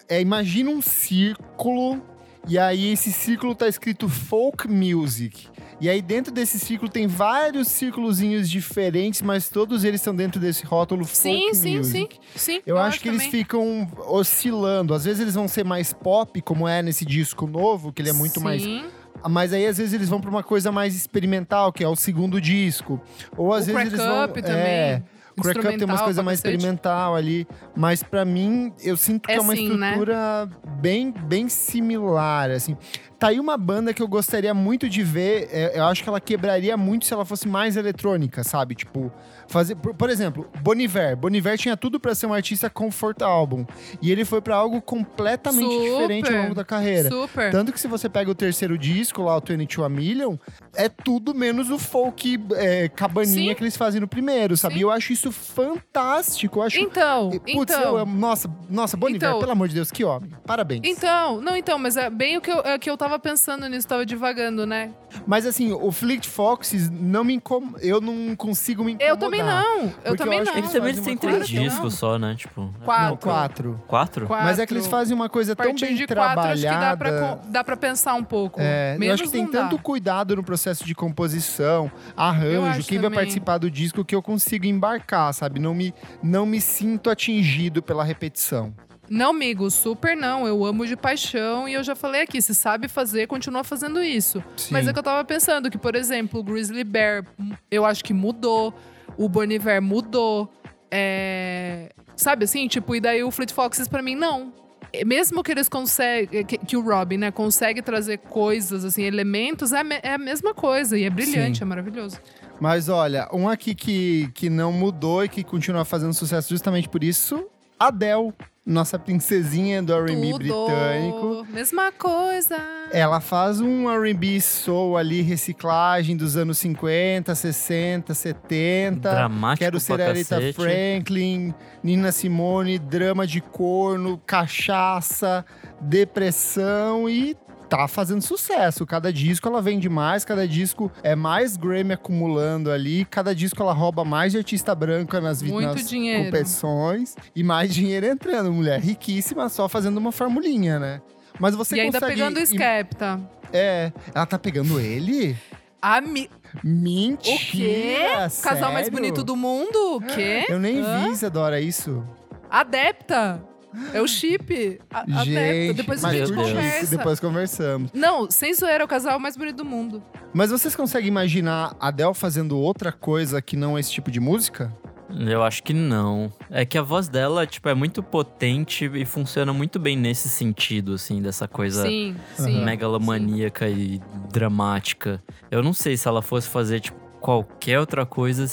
Speaker 1: É, imagina um círculo. E aí esse círculo tá escrito folk music. E aí dentro desse círculo tem vários círculozinhos diferentes, mas todos eles estão dentro desse rótulo
Speaker 2: Sim,
Speaker 1: folk
Speaker 2: sim, sim.
Speaker 1: music.
Speaker 2: Sim.
Speaker 1: Eu, acho que eles
Speaker 2: também.
Speaker 1: ficam oscilando. Às vezes eles vão ser mais pop, como é nesse disco novo, que ele é muito mais
Speaker 2: Sim.
Speaker 1: mas aí às vezes eles vão pra uma coisa mais experimental, que é o segundo disco. Ou às
Speaker 2: O
Speaker 1: vezes eles vão.
Speaker 2: Também,
Speaker 1: É, o Crack Up tem umas coisas mais experimental ali. Mas pra mim, eu sinto que
Speaker 2: É
Speaker 1: é uma
Speaker 2: sim, né?
Speaker 1: estrutura bem, bem similar, assim. Tá aí uma banda que eu gostaria muito de ver. é, eu acho que ela quebraria muito se ela fosse mais eletrônica, sabe? Tipo, fazer. Por, por exemplo, Boniver. Boniver tinha tudo pra ser um artista comfort album. E ele foi pra algo completamente
Speaker 2: Super.
Speaker 1: diferente ao longo da carreira.
Speaker 2: Super.
Speaker 1: Tanto que se você pega o terceiro disco, lá, o 22 A Million, é tudo menos o folk é, cabaninha
Speaker 2: Sim.
Speaker 1: que eles fazem no primeiro, sabe?
Speaker 2: Sim.
Speaker 1: E eu acho isso fantástico. Eu acho.
Speaker 2: Então,
Speaker 1: Putz,
Speaker 2: então.
Speaker 1: eu- nossa, nossa, Boniver,
Speaker 2: Então-
Speaker 1: pelo amor de Deus, que homem. Parabéns.
Speaker 2: Então, não, então, mas é bem o que eu, é que eu tava pensando nisso, tava divagando, né?
Speaker 1: Mas assim, o Fleet Foxes não me incom... Eu não consigo me incomodar.
Speaker 2: Eu também não, eu
Speaker 1: eu
Speaker 2: também
Speaker 1: acho
Speaker 2: não.
Speaker 3: É também eles
Speaker 1: fazem
Speaker 3: têm três discos só, né? Tipo.
Speaker 2: Quatro.
Speaker 1: Não, quatro.
Speaker 3: Quatro?
Speaker 1: Mas é que eles
Speaker 2: Quatro.
Speaker 1: fazem uma coisa tão bem
Speaker 2: de quatro, acho que dá pra,
Speaker 1: trabalhada.
Speaker 2: dá pra pensar um pouco.
Speaker 1: É, eu
Speaker 2: Menos
Speaker 1: acho que tem
Speaker 2: dá.
Speaker 1: tanto cuidado no processo de composição,
Speaker 2: Eu
Speaker 1: arranjo, quem vai
Speaker 2: também.
Speaker 1: participar do disco que eu consigo embarcar, sabe? Não me, não me sinto atingido pela repetição.
Speaker 2: Não, amigo, super não. Eu amo de paixão e eu já falei aqui, se sabe fazer, continua fazendo isso. Mas é que eu tava pensando que, por exemplo, o Grizzly Bear, eu acho que mudou. O Bon Iver mudou. É... Sabe assim? Tipo, e daí o Fleet Foxes pra mim, não. Mesmo que eles conseguem, que, que o Robin, né, consegue trazer coisas, assim, elementos, é é a mesma coisa. E é brilhante,
Speaker 1: Sim.
Speaker 2: é maravilhoso.
Speaker 1: Mas olha, um aqui que, que não mudou e que continua fazendo sucesso justamente por isso, Adele, nossa princesinha do R&B britânico.
Speaker 2: Mesma coisa.
Speaker 1: Ela faz um R&B soul ali, reciclagem dos anos 50, 60, 70.
Speaker 3: Dramático
Speaker 1: Quero ser Aretha. Franklin, Nina Simone, drama de corno, cachaça, depressão e tá fazendo sucesso. Cada disco ela vende mais, cada disco é mais Grammy acumulando ali, cada disco ela rouba mais de artista branca nas,
Speaker 2: Muito
Speaker 1: nas
Speaker 2: dinheiro.
Speaker 1: competições e mais dinheiro entrando. Mulher riquíssima só fazendo uma formulinha, né? Mas você
Speaker 2: e ainda
Speaker 1: consegue...
Speaker 2: pegando o Skepta.
Speaker 1: É, ela tá pegando ele?
Speaker 2: Ami...
Speaker 1: Mentira!
Speaker 2: O quê? Casal mais bonito do mundo? O quê?
Speaker 1: Eu nem
Speaker 2: Hã?
Speaker 1: vi, Isadora, isso.
Speaker 2: Adepta. É o chip. A-.
Speaker 1: Gente,
Speaker 2: Depois a gente conversa.
Speaker 1: depois conversamos.
Speaker 2: Não, sem zoeira, é o casal mais bonito do mundo.
Speaker 1: Mas vocês conseguem imaginar a Adele fazendo outra coisa que não esse tipo de música?
Speaker 3: Eu acho que não. É que a voz dela, tipo, é muito potente e funciona muito bem nesse sentido, assim, dessa coisa
Speaker 2: Sim, sim.
Speaker 3: megalomaníaca e dramática. Eu não sei se ela fosse fazer, tipo, qualquer outra coisa,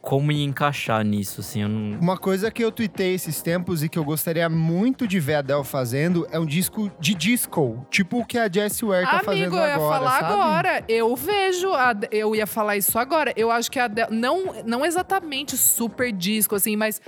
Speaker 3: como ia encaixar nisso, assim. Eu não...
Speaker 1: Uma coisa que eu tuitei esses tempos e que eu gostaria muito de ver a Adele fazendo é um disco de disco. Tipo o que a Jessie Ware tá
Speaker 2: Amigo,
Speaker 1: fazendo
Speaker 2: eu ia
Speaker 1: agora,
Speaker 2: falar
Speaker 1: sabe?
Speaker 2: agora. Eu vejo. A, eu ia falar isso agora. Eu acho que a Adele. Não, não exatamente super disco, assim, mas.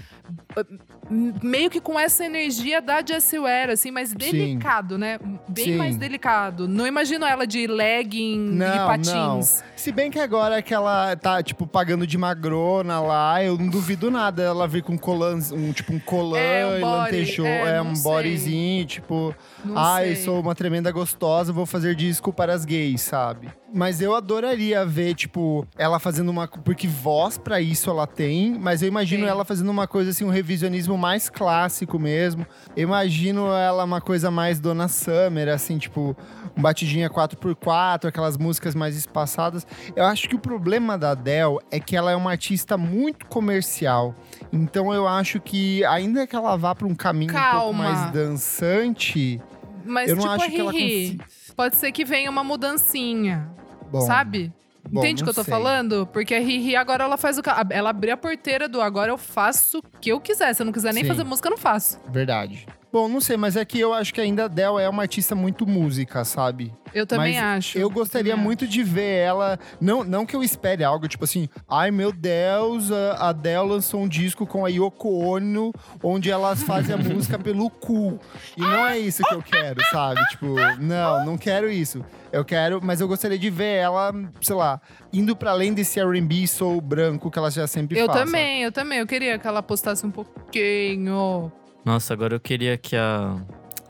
Speaker 2: Meio que com essa energia da Jessie Ware, assim, mas delicado, né? Bem
Speaker 1: Sim.
Speaker 2: mais delicado. Não imagino ela de legging e
Speaker 1: Não,
Speaker 2: patins.
Speaker 1: Se bem que agora que ela tá, tipo, pagando de magrona lá, eu não duvido nada ela vir com colan, um, tipo, um colã
Speaker 2: É, um
Speaker 1: e lantejou,
Speaker 2: é,
Speaker 1: é,
Speaker 2: não
Speaker 1: um bodyzinho, tipo,
Speaker 2: Não
Speaker 1: ai, sou uma tremenda gostosa, vou fazer disco para as gays, sabe? Mas eu adoraria ver, tipo, ela fazendo uma. Porque voz pra isso ela tem, mas eu imagino
Speaker 2: Tem.
Speaker 1: ela fazendo uma coisa assim, um revisionismo mais clássico mesmo. Eu imagino ela uma coisa mais Dona Summer, assim, tipo, um batidinha 4x4, aquelas músicas mais espaçadas. Eu acho que o problema da Adele é que ela é uma artista muito comercial. Então eu acho que, ainda que ela vá pra um caminho um pouco
Speaker 2: Calma.
Speaker 1: mais dançante,
Speaker 2: Mas,
Speaker 1: eu não
Speaker 2: tipo,
Speaker 1: acho que ela
Speaker 2: Riri, pode ser que venha uma mudancinha,
Speaker 1: Bom,
Speaker 2: sabe?
Speaker 1: bom,
Speaker 2: Entende o que eu tô
Speaker 1: sei.
Speaker 2: falando? Porque a Riri agora ela faz o. Ela abriu a porteira do agora eu faço o que eu quiser. Se eu não quiser nem
Speaker 1: Sim.
Speaker 2: fazer música, eu não faço.
Speaker 1: Verdade. Bom, não sei, mas é que eu acho que ainda a Adele é uma artista muito música, sabe?
Speaker 2: Eu também
Speaker 1: Mas
Speaker 2: acho.
Speaker 1: Eu gostaria
Speaker 2: também
Speaker 1: muito de ver ela. Não, não que eu espere algo tipo assim, ai meu Deus, a Adele lançou um disco com a Yoko Ono, onde elas fazem a *laughs* música pelo cu. E não é isso que eu quero, sabe? Tipo, não, não quero isso. Eu quero, mas eu gostaria de ver ela, sei lá, indo para além desse R&B soul branco que ela já sempre
Speaker 2: Eu
Speaker 1: faz. sabe?
Speaker 2: também, eu também. Eu queria que ela postasse um pouquinho.
Speaker 3: Nossa, agora eu queria que a,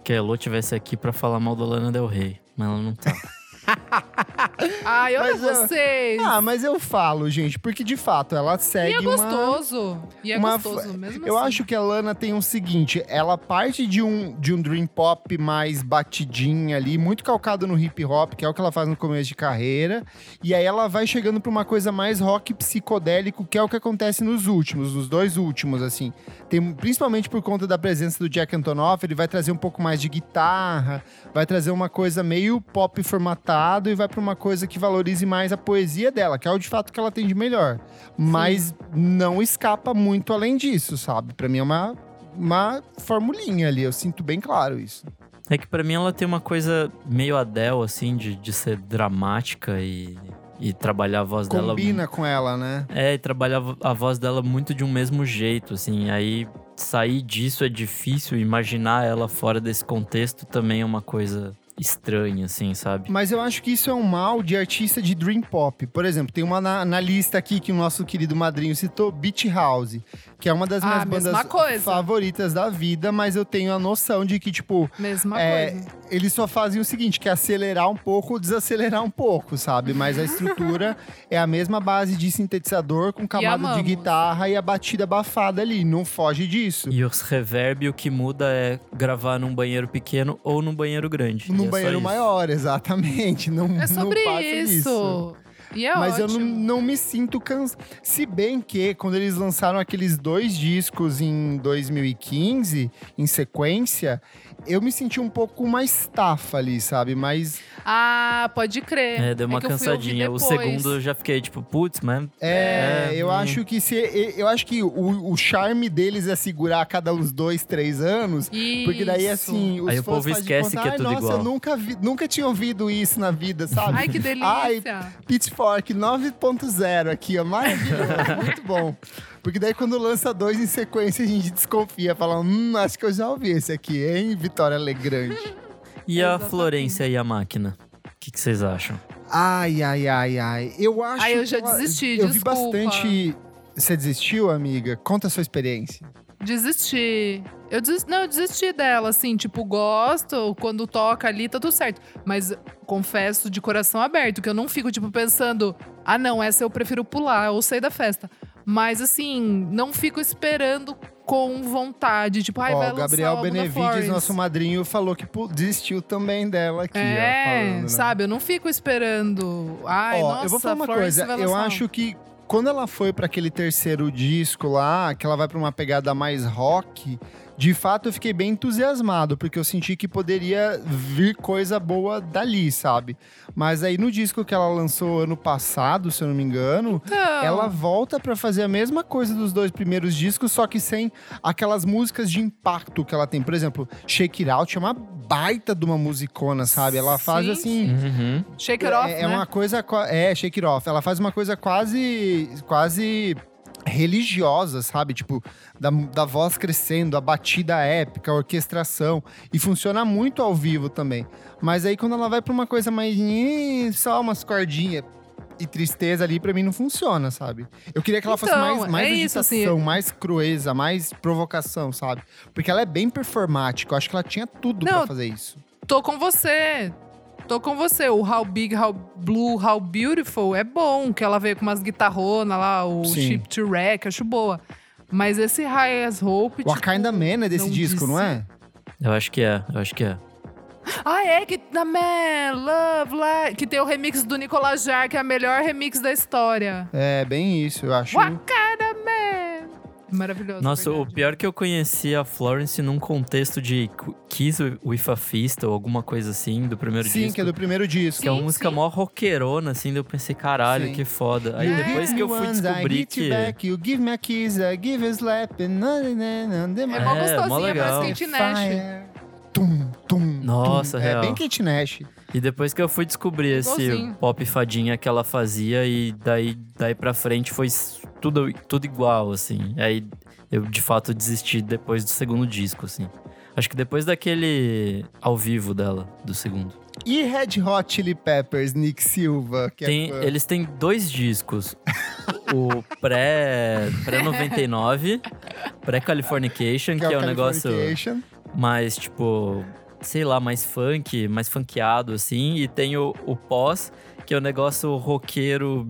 Speaker 3: que a Elo tivesse aqui pra falar mal da Lana Del Rey. Mas ela não tá. *laughs* *laughs*
Speaker 2: Ai, olha
Speaker 1: Mas,
Speaker 2: vocês.
Speaker 1: Ah, mas eu falo, gente, porque de fato ela
Speaker 2: e
Speaker 1: segue
Speaker 2: é
Speaker 1: uma...
Speaker 2: gostoso. E é
Speaker 1: uma
Speaker 2: gostoso mesmo
Speaker 1: Eu
Speaker 2: assim.
Speaker 1: acho que a Lana tem o seguinte, ela parte de um, de um dream pop mais batidinha ali, muito calcado no hip hop, que é o que ela faz no começo de carreira, e aí ela vai chegando pra uma coisa mais rock psicodélico, que é o que acontece nos últimos, nos dois últimos, assim. Tem, principalmente por conta da presença do Jack Antonoff, ele vai trazer um pouco mais de guitarra, vai trazer uma coisa meio pop e vai pra uma coisa que valorize mais a poesia dela, que é o de fato que ela tem de melhor. Mas não escapa muito além disso, sabe? Pra mim é uma, uma formulinha ali, eu sinto bem claro isso.
Speaker 3: É que pra mim ela tem uma coisa meio Adele, assim, de, de ser dramática e, e trabalhar a voz dela.
Speaker 1: Combina com ela, né?
Speaker 3: É, e trabalhar a voz dela muito de um mesmo jeito, assim. Aí sair disso é difícil, imaginar ela fora desse contexto também é uma coisa estranha, assim, sabe?
Speaker 1: Mas eu acho que isso é um mal de artista de dream pop. Por exemplo, tem uma na, na lista aqui que o nosso querido madrinho citou, Beach House, que é uma das
Speaker 2: Ah,
Speaker 1: minhas bandas
Speaker 2: coisa.
Speaker 1: favoritas da vida, mas eu tenho a noção de que, tipo,
Speaker 2: Mesma
Speaker 1: É,
Speaker 2: coisa.
Speaker 1: eles só fazem o seguinte, que é acelerar um pouco ou desacelerar um pouco, sabe? Mas a estrutura *laughs* é a mesma base de sintetizador com camada de guitarra e a batida abafada ali, não foge disso.
Speaker 3: E os reverb, o que muda é gravar num banheiro pequeno ou num banheiro grande.
Speaker 1: Num banheiro
Speaker 3: isso.
Speaker 1: maior, exatamente. Não,
Speaker 2: É sobre
Speaker 1: não passa
Speaker 2: isso.
Speaker 1: disso.
Speaker 2: E é
Speaker 1: Mas eu
Speaker 2: ótimo.
Speaker 1: não, não me sinto cansado. Se bem que, quando eles lançaram aqueles dois discos em 2015, em sequência, eu me senti um pouco mais tafa ali, sabe? Mas
Speaker 2: Ah, pode crer.
Speaker 3: É, deu uma
Speaker 2: eu fui ouvir
Speaker 3: cansadinha. O segundo eu já fiquei tipo, putz, mas.
Speaker 1: É,
Speaker 3: É,
Speaker 1: eu
Speaker 3: hum.
Speaker 1: acho que se eu acho que o, o charme deles é segurar a cada uns dois, três anos. Porque daí,
Speaker 2: Isso.
Speaker 1: assim, os
Speaker 3: Aí o
Speaker 1: fãs
Speaker 3: povo esquece
Speaker 1: conta,
Speaker 3: que é
Speaker 1: "Ai,
Speaker 3: tudo
Speaker 1: nossa,
Speaker 3: igual."
Speaker 1: eu nunca, vi- nunca tinha ouvido isso na vida, sabe?
Speaker 2: Ai, que delícia.
Speaker 1: Ai, Pitchfork 9.0 aqui, ó, maravilhoso, muito bom. Porque daí quando lança dois em sequência, a gente desconfia, fala, hum, acho que eu já ouvi esse aqui, hein, Vitória Alegrande. *laughs*
Speaker 3: E a
Speaker 2: Exatamente.
Speaker 3: Florência e a máquina? O que, que vocês acham?
Speaker 1: Ai, ai, ai, ai. Eu acho
Speaker 2: Ai, eu
Speaker 1: que
Speaker 2: já
Speaker 1: ela-
Speaker 2: desisti,
Speaker 1: Eu vi bastante... Você desistiu, amiga? Conta a sua experiência.
Speaker 2: Desisti. Eu desisti, não, eu desisti dela, assim, tipo, gosto, quando toca ali, tá tudo certo. Mas confesso de coração aberto, que eu não fico, tipo, pensando, ah, não, essa eu prefiro pular ou sair da festa. Mas, assim, não fico esperando com vontade, tipo, ai,
Speaker 1: Ó,
Speaker 2: vai
Speaker 1: o
Speaker 2: lançar
Speaker 1: Gabriel Benevides, nosso madrinho, falou que desistiu também dela aqui, ó,
Speaker 2: É,
Speaker 1: falando, né?
Speaker 2: sabe, eu não fico esperando. Ai,
Speaker 1: Ó,
Speaker 2: nossa,
Speaker 1: eu vou falar uma
Speaker 2: Florence
Speaker 1: coisa. Eu acho que quando ela foi pra aquele terceiro disco lá, que ela vai pra uma pegada mais rock, de fato eu fiquei bem entusiasmado, porque eu senti que poderia vir coisa boa dali, sabe? Mas aí no disco que ela lançou ano passado, se eu não me engano,
Speaker 2: Então,
Speaker 1: ela volta pra fazer a mesma coisa dos dois primeiros discos, só que sem aquelas músicas de impacto que ela tem. Por exemplo, Shake It Out é uma baita de uma musicona, sabe? Ela faz
Speaker 2: Sim,
Speaker 1: assim.
Speaker 3: Uhum.
Speaker 2: Shake It Off,
Speaker 1: É,
Speaker 2: né?
Speaker 1: é uma coisa. É, shake it off. Ela faz uma coisa quase. quase religiosa, sabe? Tipo, da, da voz crescendo, a batida épica, a orquestração. E funciona muito ao vivo também. Mas aí quando ela vai pra uma coisa mais. "Ih, só umas cordinhas. E tristeza ali, pra mim não funciona, sabe? Eu queria que ela fosse
Speaker 2: Então,
Speaker 1: mais, mais
Speaker 2: é isso,
Speaker 1: agitação,
Speaker 2: assim.
Speaker 1: mais crueza, mais provocação, sabe? Porque ela é bem performática. Eu acho que ela tinha tudo
Speaker 2: Não,
Speaker 1: pra fazer isso.
Speaker 2: Tô com você. Tô com você. O How Big, How Blue, How Beautiful é bom, que ela veio com umas guitarronas lá, o
Speaker 1: Sim.
Speaker 2: Ship to Wreck, acho boa. Mas esse High as Hope.
Speaker 1: O
Speaker 2: tipo,
Speaker 1: Kinda Man é desse
Speaker 2: não
Speaker 1: disco, não
Speaker 2: disse-
Speaker 1: é?
Speaker 3: Eu acho que é, eu acho que é.
Speaker 2: Ah, é que da Man, Love, Life. Que tem o remix do Nicolas Jar, que é a melhor remix da história.
Speaker 1: É, bem isso, eu acho.
Speaker 2: Wakanda Man. Maravilhoso.
Speaker 3: Nossa, o
Speaker 2: verdade.
Speaker 3: pior é que eu conheci a Florence num contexto de Kiss with a Fist ou alguma coisa assim, do primeiro
Speaker 1: Sim,
Speaker 3: disco.
Speaker 1: que é do primeiro disco.
Speaker 3: Que é uma
Speaker 2: Sim,
Speaker 3: música
Speaker 2: sim.
Speaker 3: mó rockerona, assim, daí eu pensei, caralho,
Speaker 1: Sim.
Speaker 3: que foda. Aí
Speaker 2: É.
Speaker 3: depois que eu fui descobrir que.
Speaker 1: Back, you give me a kiss, I give a slap. and na,
Speaker 2: É mó
Speaker 3: É,
Speaker 2: gostosinha,
Speaker 3: mó legal.
Speaker 2: parece Kate Nash.
Speaker 1: Fire.
Speaker 3: Nossa,
Speaker 1: é
Speaker 3: real.
Speaker 1: bem Kate Nash.
Speaker 3: E depois que eu fui descobrir esse pop fadinha que ela fazia e daí, daí pra frente foi tudo, tudo igual, assim. Aí eu de fato desisti depois do segundo disco, assim. Acho que depois daquele ao vivo dela, do segundo.
Speaker 1: E Red Hot Chili Peppers, Nick Silva, que
Speaker 3: Tem,
Speaker 1: é
Speaker 3: eles têm dois discos. o pré, pré-99, *laughs* pré-Californication, que,
Speaker 1: que
Speaker 3: é um negócio
Speaker 1: Californication.
Speaker 3: mais, tipo, sei lá, mais funk, mais funkeado, assim. E tem o, o pós, que é um negócio roqueiro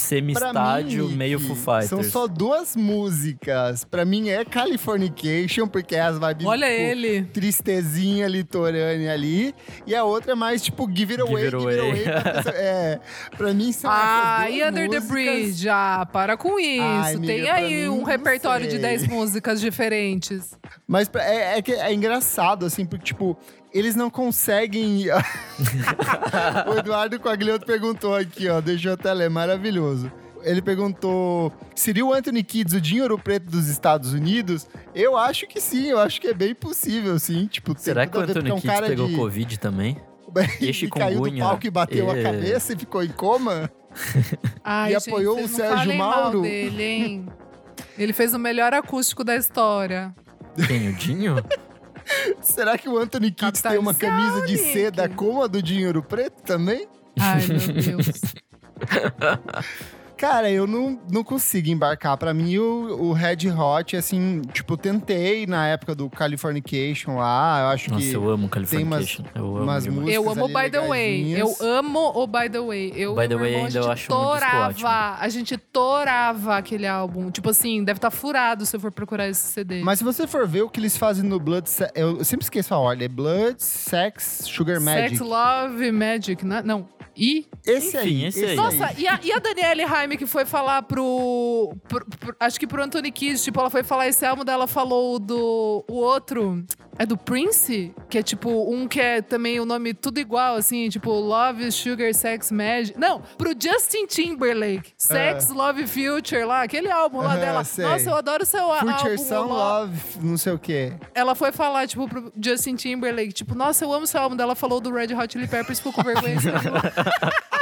Speaker 3: semi-estádio, meio Foo Fighters.
Speaker 1: São só duas músicas. Pra mim é Californication, porque é as vibes
Speaker 2: Olha
Speaker 1: tipo,
Speaker 2: ele.
Speaker 1: tristezinha litorânea ali. E a outra é mais tipo Give It Away,
Speaker 3: Give
Speaker 1: Give
Speaker 3: It
Speaker 1: It
Speaker 3: Away.
Speaker 1: Away. pra pessoa- é, pra mim são
Speaker 2: Ah,
Speaker 1: essas
Speaker 2: e Under the
Speaker 1: músicas.
Speaker 2: Bridge? Ah, para com isso.
Speaker 1: Ai, amiga,
Speaker 2: Tem aí
Speaker 1: mim,
Speaker 2: um repertório de
Speaker 1: sei.
Speaker 2: 10 músicas diferentes.
Speaker 1: Mas pra- é, é que é engraçado, assim, porque, tipo, eles não conseguem. *laughs* o Eduardo Quaglioto perguntou aqui, ó, deixa eu até ler, maravilhoso. Ele perguntou: seria o Anthony Kids o Dinheiro Preto dos Estados Unidos? Eu acho que sim, eu acho que é bem possível, sim. Tipo, tem
Speaker 3: Será que o
Speaker 1: a
Speaker 3: Anthony
Speaker 1: é um
Speaker 3: Kids pegou
Speaker 1: de...
Speaker 3: Covid também? *laughs*
Speaker 1: e caiu do palco e bateu a
Speaker 3: É.
Speaker 1: cabeça e ficou em coma?
Speaker 2: Ai,
Speaker 1: E
Speaker 2: gente,
Speaker 1: apoiou o Sérgio Mauro?
Speaker 2: dele, hein? Ele fez o melhor acústico da história.
Speaker 3: Quem, o Dinho? *laughs* *laughs*
Speaker 1: Será que o Anthony Kids tem uma camisa de seda como a do Dinheiro Preto também?
Speaker 2: Ai, meu Deus. *laughs*
Speaker 1: Cara, eu não, não consigo embarcar. Pra mim, o, o Red Hot, assim, tipo, tentei na época do Californication lá. Eu acho
Speaker 3: Nossa,
Speaker 1: que
Speaker 3: eu amo Californication. Eu amo
Speaker 1: umas músicas
Speaker 2: Eu amo
Speaker 1: ali
Speaker 2: By the Way. Eu amo o By the Way. Eu
Speaker 3: By the Way
Speaker 2: irmão,
Speaker 3: ainda eu acho um disco ótimo.
Speaker 2: torava. A gente torava aquele álbum. Tipo assim, deve estar furado se eu for procurar esse CD.
Speaker 1: Mas se você for ver o que eles fazem no Blood... Eu, sempre esqueço a ordem. É Blood, Sex, Sugar Magic.
Speaker 2: Sex, Love, Magic, né? Não. E
Speaker 1: Esse
Speaker 3: Enfim,
Speaker 1: aí,
Speaker 3: esse aí.
Speaker 2: Nossa, e a, e a Danielle Haime que foi falar pro, pro- pro- Acho que pro Anthony Kidd, tipo, ela foi falar esse álbum dela, falou do. O outro. É do Prince? Que é tipo, um que é também o nome tudo igual, assim, tipo, Love, Sugar, Sex, Magic. Não, pro Justin Timberlake. Sex, Love, Future lá, aquele álbum lá
Speaker 1: Aham,
Speaker 2: dela.
Speaker 1: sei.
Speaker 2: Nossa, eu adoro seu
Speaker 1: Future
Speaker 2: álbum.
Speaker 1: Some
Speaker 2: Lo-
Speaker 1: Love, não sei o quê.
Speaker 2: Ela foi falar, tipo, pro Justin Timberlake, tipo, nossa, eu amo seu álbum dela, falou do Red Hot Chili Peppers, ficou com vergonha. *laughs*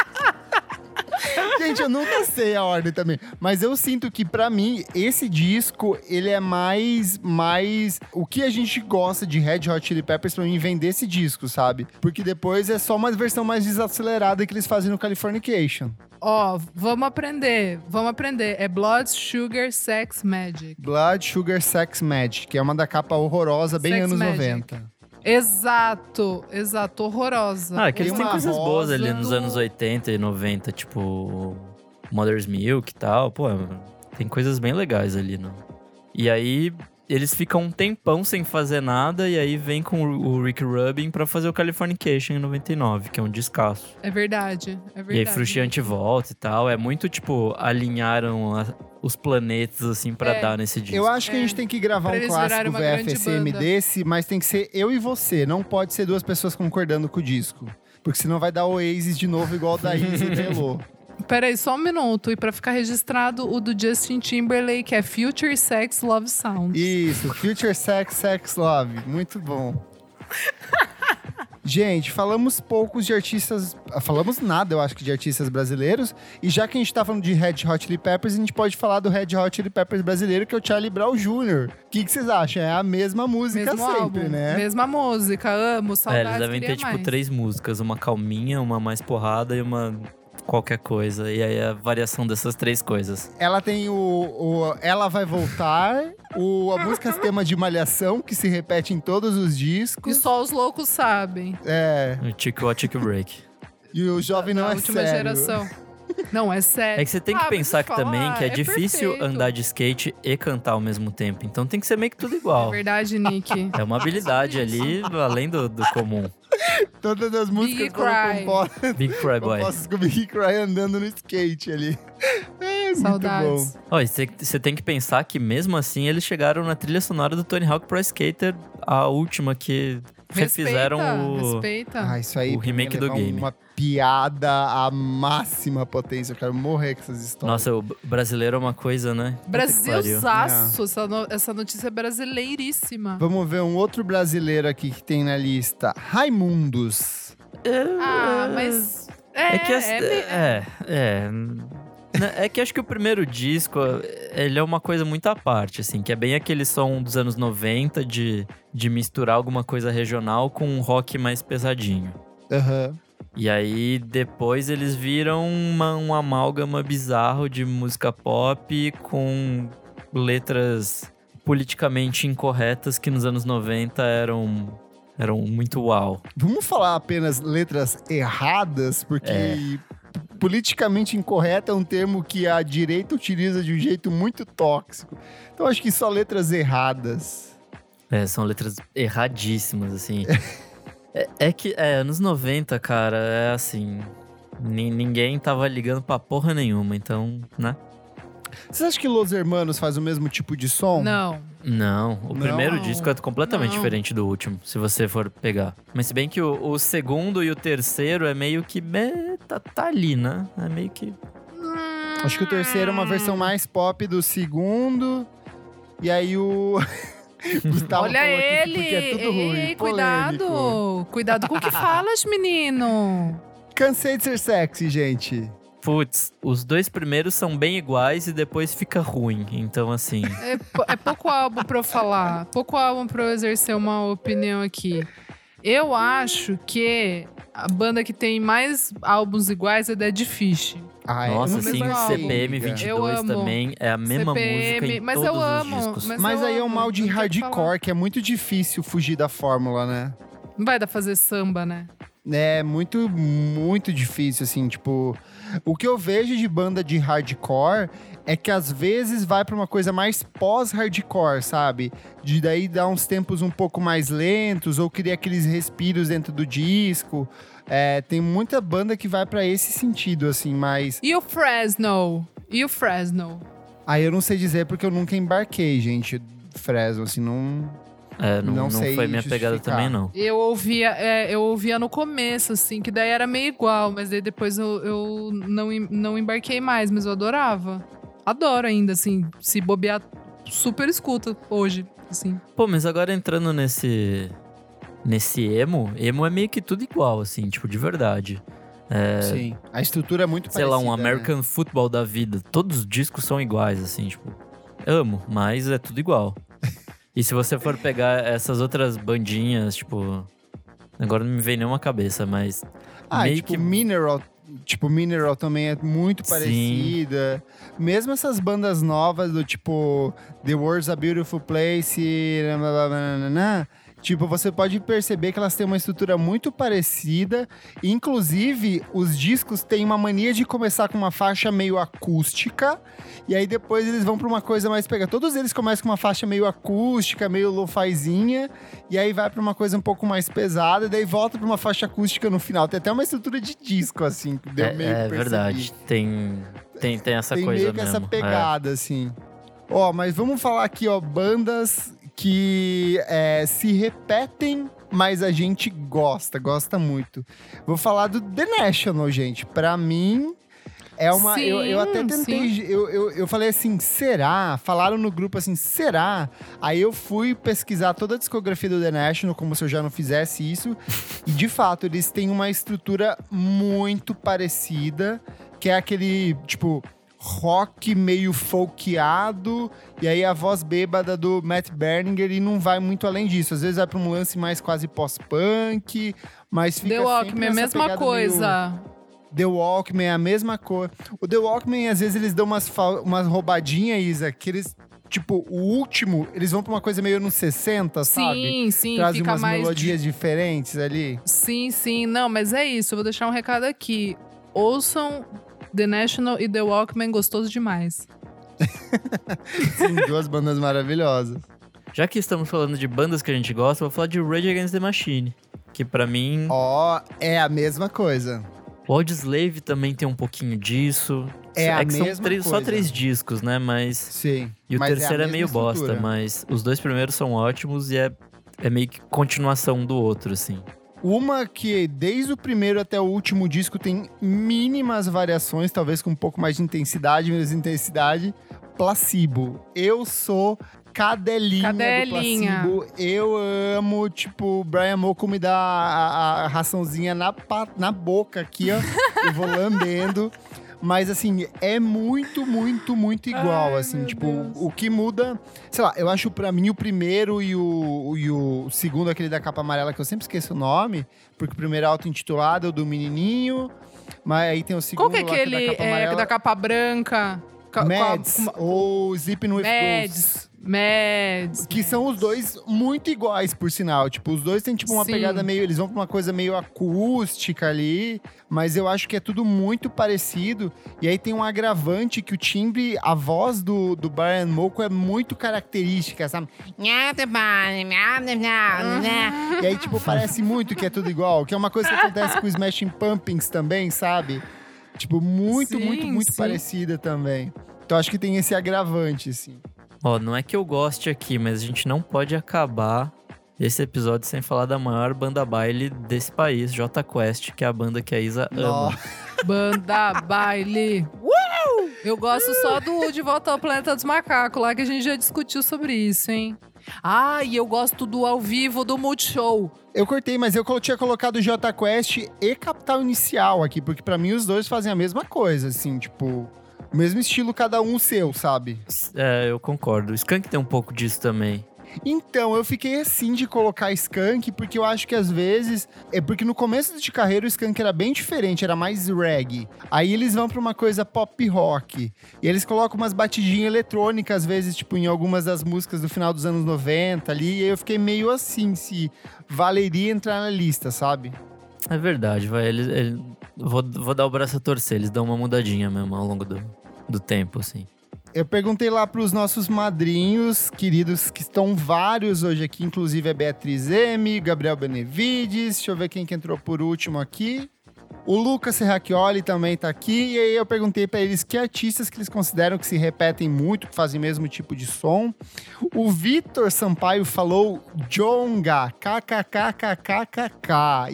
Speaker 2: *laughs*
Speaker 1: Gente, eu nunca sei a ordem também. Mas eu sinto que, pra mim, esse disco, ele é mais. mais o que a gente gosta de Red Hot Chili Peppers, pra mim, vem desse disco, sabe? Porque depois é só uma versão mais desacelerada que eles fazem no Californication.
Speaker 2: Ó, vamos aprender, vamos aprender. É Blood, Sugar, Sex, Magic.
Speaker 1: Blood, Sugar, Sex, Magic, que é uma da capa horrorosa, bem
Speaker 2: Sex
Speaker 1: anos
Speaker 2: Magic.
Speaker 1: 90.
Speaker 2: Exato, exato, horrorosa.
Speaker 3: Ah, que eles
Speaker 1: Tem
Speaker 3: têm coisas boas ali
Speaker 1: rosa
Speaker 3: nos anos 80 e 90, tipo Mother's Milk e tal. Pô, tem coisas bem legais ali, não? E aí eles ficam um tempão sem fazer nada e aí vem com o Rick Rubin pra fazer o Californication em 99, que é um descasso.
Speaker 2: É verdade, é verdade.
Speaker 3: E aí Frustiante volta e tal. É muito, tipo, alinharam a- os planetas, assim, pra
Speaker 2: É.
Speaker 3: dar nesse disco.
Speaker 1: Eu acho que a gente tem que gravar
Speaker 2: Pra
Speaker 1: um clássico VFSM desse, mas tem que ser eu e você. Não pode ser duas pessoas concordando com o disco. Porque senão vai dar Oasis de novo, igual da Izzy e Elo. *laughs*
Speaker 2: Peraí, só um minuto. E pra ficar registrado, o do Justin Timberlake é Future, Sex, Love Sound.
Speaker 1: Isso, Future Sex, Sex Love. Muito bom. *laughs* Gente, falamos poucos de artistas. ah, Falamos nada, eu acho que, de artistas brasileiros. E já que a gente tá falando de Red Hot Chili Peppers, a gente pode falar do Red Hot Chili Peppers brasileiro, que é o Charlie Brown Jr. O que, que vocês acham? É a mesma música
Speaker 2: Mesmo
Speaker 1: sempre,
Speaker 2: álbum,
Speaker 1: né?
Speaker 2: mesma música, amo,
Speaker 3: É,
Speaker 2: saudades,
Speaker 3: eles devem ter, tipo,
Speaker 2: mais.
Speaker 3: três músicas. Uma calminha, uma mais porrada e uma qualquer coisa. E aí a variação dessas três coisas.
Speaker 1: Ela tem o, o Ela Vai Voltar, o, a música tema de Malhação, que se repete em todos os
Speaker 2: E
Speaker 1: discos.
Speaker 2: só os loucos sabem.
Speaker 1: É,
Speaker 3: O Tick What Tick Break.
Speaker 1: e o Jovem Não
Speaker 2: da
Speaker 1: é
Speaker 2: última
Speaker 1: Sério.
Speaker 2: geração. Não, é sério.
Speaker 3: É que você tem que
Speaker 2: Ah,
Speaker 3: pensar que também
Speaker 2: falar,
Speaker 3: que é,
Speaker 2: é
Speaker 3: difícil
Speaker 2: perfeito.
Speaker 3: andar de skate e cantar ao mesmo tempo. Então tem que ser meio que tudo
Speaker 2: É
Speaker 3: igual.
Speaker 2: verdade, Nick.
Speaker 3: É uma habilidade ali, além do, do comum. *laughs*
Speaker 1: Todas as músicas
Speaker 2: Big
Speaker 1: foram
Speaker 2: Cry.
Speaker 1: compostas,
Speaker 3: Big Cry Boy.
Speaker 1: compostas com o Big Cry andando no skate ali. *laughs* É, muito
Speaker 2: Saudades.
Speaker 1: bom.
Speaker 3: Ó, e você tem que pensar que mesmo assim eles chegaram na trilha sonora do Tony Hawk Pro Skater, a última que refizeram
Speaker 2: respeita,
Speaker 3: o.
Speaker 2: Respeita.
Speaker 1: Ah, isso aí
Speaker 3: O remake
Speaker 1: é
Speaker 3: do game.
Speaker 1: Uma piada à máxima potência. Eu quero morrer com essas histórias.
Speaker 3: Nossa, o brasileiro é uma coisa, né?
Speaker 2: Brasilzaço. Essa, no- essa notícia é brasileiríssima.
Speaker 1: Vamos ver um outro brasileiro aqui que tem na lista. Raimundos.
Speaker 2: Ah, mas. É,
Speaker 3: É que as-
Speaker 2: é, meio-
Speaker 3: é, é. Né, É que acho que o primeiro disco, ele é uma coisa muito à parte, assim, que é bem aquele som dos anos 90 de, de misturar alguma coisa regional com um rock mais pesadinho.
Speaker 1: Aham.
Speaker 3: E aí, depois eles viram uma, um amálgama bizarro de música pop com letras politicamente incorretas que nos anos 90 eram, eram muito uau.
Speaker 1: Vamos falar apenas letras erradas, porque
Speaker 3: É.
Speaker 1: politicamente incorreto é um termo que a direita utiliza de um jeito muito tóxico. Então acho que só letras erradas.
Speaker 3: É, são letras erradíssimas, assim. *laughs* é, é que, é, anos 90, cara, é assim. ni- ninguém tava ligando pra porra nenhuma, então, né?
Speaker 1: Vocês acham que Los Hermanos faz o mesmo tipo de som?
Speaker 2: Não.
Speaker 3: Não, o
Speaker 1: Não.
Speaker 3: primeiro disco é completamente
Speaker 2: Não.
Speaker 3: diferente do último, se você for pegar. Mas se bem que o, o segundo e o terceiro é meio que. é, tá, tá ali, né? É meio que.
Speaker 1: Acho que o terceiro é uma versão mais pop do segundo. E aí o. *laughs* Gustavo
Speaker 2: Olha
Speaker 1: falou aqui
Speaker 2: ele!
Speaker 1: Porque é tudo ruim.
Speaker 2: Ei,
Speaker 1: polêmico.
Speaker 2: cuidado! Cuidado com o que falas, menino!
Speaker 1: Cansei de ser sexy, gente.
Speaker 3: Putz, os dois primeiros são bem iguais e depois fica ruim. Então, assim.
Speaker 2: É, é pouco álbum pra eu falar. Pouco álbum pra eu exercer uma opinião aqui. Eu acho que a banda que tem mais álbuns iguais é Dead Fish.
Speaker 1: Ah, é
Speaker 3: Nossa, sim, CPM
Speaker 1: amiga.
Speaker 3: 22
Speaker 2: Eu amo.
Speaker 3: também é a mesma
Speaker 2: CPM,
Speaker 3: música em
Speaker 2: mas
Speaker 3: todos
Speaker 2: eu amo,
Speaker 3: os discos.
Speaker 2: mas-
Speaker 1: Mas
Speaker 2: eu
Speaker 1: aí é um
Speaker 2: amo,
Speaker 1: mal de hardcore, que é muito difícil fugir da fórmula, né?
Speaker 2: Não vai dar pra fazer samba, né?
Speaker 1: É muito, muito difícil, assim, tipo... O que eu vejo de banda de hardcore é que às vezes vai pra uma coisa mais pós-hardcore, sabe? De daí dar uns tempos um pouco mais lentos, ou criar aqueles respiros dentro do disco. É, tem muita banda que vai pra esse sentido, assim, mas...
Speaker 2: E o Fresno? E o Fresno?
Speaker 1: Aí eu não sei dizer porque eu nunca embarquei, gente. Fresno, assim, não...
Speaker 3: É, não,
Speaker 1: Não
Speaker 3: não,
Speaker 1: sei
Speaker 3: foi minha pegada também, não.
Speaker 2: Eu ouvia, é, eu ouvia no começo, assim, que daí era meio igual, mas daí depois eu, eu não, não embarquei mais, mas eu adorava. Adoro ainda, assim, se bobear, super escuta hoje, assim.
Speaker 3: Pô, mas agora entrando nesse. Nesse emo, emo é meio que tudo igual, assim, tipo, de verdade. É,
Speaker 1: Sim. A estrutura é muito
Speaker 3: sei lá, um
Speaker 1: parecida, né?
Speaker 3: American Football da vida. Todos os discos são iguais, assim, tipo. Amo, mas é tudo igual. E se você for pegar essas outras bandinhas, tipo. Agora não me vem nenhuma cabeça, mas.
Speaker 1: Ah,
Speaker 3: meio
Speaker 1: tipo,
Speaker 3: que-
Speaker 1: Mineral. Tipo, Mineral também é muito
Speaker 3: Sim.
Speaker 1: parecida. Mesmo essas bandas novas do tipo The World's a Beautiful Place, nananana, tipo, você pode perceber que elas têm uma estrutura muito parecida. Inclusive, os discos têm uma mania de começar com uma faixa meio acústica. E aí depois eles vão pra uma coisa mais pega. Todos eles começam com uma faixa meio acústica, meio lo-fizinha. E aí vai pra uma coisa um pouco mais pesada. E daí volta pra uma faixa acústica no final. Tem até uma estrutura de disco, assim. Que deu
Speaker 3: é
Speaker 1: meio
Speaker 3: é verdade. Tem, tem, tem essa
Speaker 1: Tem
Speaker 3: coisa
Speaker 1: meio que
Speaker 3: mesmo.
Speaker 1: essa
Speaker 3: é.
Speaker 1: pegada, assim. Ó, mas vamos falar aqui, ó, bandas que é, se repetem, mas a gente gosta, gosta muito. Vou falar do The National, gente. Pra mim, é uma. eu, eu até
Speaker 2: Sim,
Speaker 1: tentei. Eu, eu, eu falei assim, será? Falaram no grupo assim, será? Aí eu fui pesquisar toda a discografia do The National, como se eu já não fizesse isso. e de fato, eles têm uma estrutura muito parecida, que é aquele, tipo. Rock meio folkeado, e aí a voz bêbada do Matt Berninger e não vai muito além disso. Às vezes vai pra um lance mais quase pós-punk, mas fica
Speaker 2: The Walkman, a mesma coisa.
Speaker 1: meio- The Walkman é a mesma cor. O The Walkman, às vezes, eles dão umas, fa- umas roubadinhas, Isa, que eles. Tipo, o último, eles vão pra uma coisa meio nos 60, sabe?
Speaker 2: Sim, sim,
Speaker 1: Trazem umas
Speaker 2: mais.
Speaker 1: melodias diferentes ali.
Speaker 2: Sim, sim. Não, mas é isso. Eu vou deixar um recado aqui. Ouçam The National e The Walkman gostoso demais. *laughs*
Speaker 1: Sim, duas bandas maravilhosas.
Speaker 3: Já que estamos falando de bandas que a gente gosta, vou falar de Rage Against the Machine. Que pra mim,
Speaker 1: Ó, é a mesma coisa.
Speaker 3: o Audioslave também tem um pouquinho disso.
Speaker 1: É a
Speaker 3: que são
Speaker 1: mesma
Speaker 3: três- só
Speaker 1: coisa.
Speaker 3: três discos, né? Mas.
Speaker 1: Sim.
Speaker 3: E o
Speaker 1: mas
Speaker 3: terceiro
Speaker 1: a
Speaker 3: é, meio
Speaker 1: mesma
Speaker 3: bosta,
Speaker 1: estrutura.
Speaker 3: mas os dois primeiros são ótimos e é, é meio que continuação um do outro, assim.
Speaker 1: Uma que desde o primeiro até o último disco tem mínimas variações, talvez com um pouco mais de intensidade, menos intensidade. Placebo. Eu sou cadelinha,
Speaker 2: Cadelinha.
Speaker 1: do placebo. Eu amo, tipo, o Brian Moko me dá a, a raçãozinha na, na boca aqui, ó. *laughs* eu vou lambendo. Mas, assim, é muito, muito, muito igual,
Speaker 2: Ai,
Speaker 1: assim. Tipo,
Speaker 2: Deus.
Speaker 1: o que muda... Sei lá, eu acho pra mim o primeiro e o, e o segundo, aquele da capa amarela, que eu sempre esqueço o nome. Porque o primeiro é auto-intitulado, é o do menininho. Mas aí tem o segundo
Speaker 2: Qual que é aquele
Speaker 1: da capa
Speaker 2: é,
Speaker 1: amarela.
Speaker 2: da capa branca? Com
Speaker 1: Mads,
Speaker 2: com
Speaker 1: ou with Ghosts.
Speaker 2: Mads. Mads.
Speaker 1: Que são os dois muito iguais, por sinal. Tipo, os dois têm, tipo, uma
Speaker 2: Sim.
Speaker 1: pegada meio... Eles vão pra uma coisa meio acústica ali. Mas eu acho que é tudo muito parecido. E aí tem um agravante que o timbre... A voz do, do Brian Molko é muito característica, sabe? E aí, tipo, parece muito que é tudo igual. Que é uma coisa que acontece com o Smashing Pumpkins também, sabe? Tipo, muito,
Speaker 2: Sim,
Speaker 1: muito, muito
Speaker 2: sim.
Speaker 1: parecida também. Então acho que tem esse agravante, assim.
Speaker 3: Ó, não é que eu goste aqui, mas a gente não pode acabar esse episódio sem falar da maior banda baile desse país, J Quest, que é a banda que a Isa ama.
Speaker 1: Nossa.
Speaker 2: Banda baile. Eu gosto só do De Volta ao Planeta dos Macacos, lá que a gente já discutiu sobre isso, hein? Ah, e eu gosto do ao vivo do Multishow.
Speaker 1: Eu cortei, mas eu tinha colocado J Quest e Capital Inicial aqui, porque pra mim os dois fazem a mesma coisa, assim, tipo, o mesmo estilo cada um seu, sabe?
Speaker 3: É, eu concordo. O Skank tem um pouco disso também.
Speaker 1: Então, eu fiquei assim de colocar Skank, porque eu acho que às vezes. É porque no começo de carreira o Skank era bem diferente, era mais reggae. Aí eles vão pra uma coisa pop rock. E eles colocam umas batidinhas eletrônicas, às vezes, tipo, em algumas das músicas do final dos anos 90 ali. E aí eu fiquei meio assim, se valeria entrar na lista, sabe?
Speaker 3: É verdade, vai. Eles, ele- vou, vou dar o braço a torcer, eles dão uma mudadinha mesmo ao longo do, do tempo, assim.
Speaker 1: Eu perguntei lá pros nossos madrinhos queridos, que estão vários hoje aqui, inclusive a Beatriz M, Gabriel Benevides, deixa eu ver quem que entrou por último aqui. O Lucas Serracchioli também tá aqui, e aí eu perguntei pra eles que artistas que eles consideram que se repetem muito, que fazem o mesmo tipo de som. O Vitor Sampaio falou Jonga, kkkkkkk.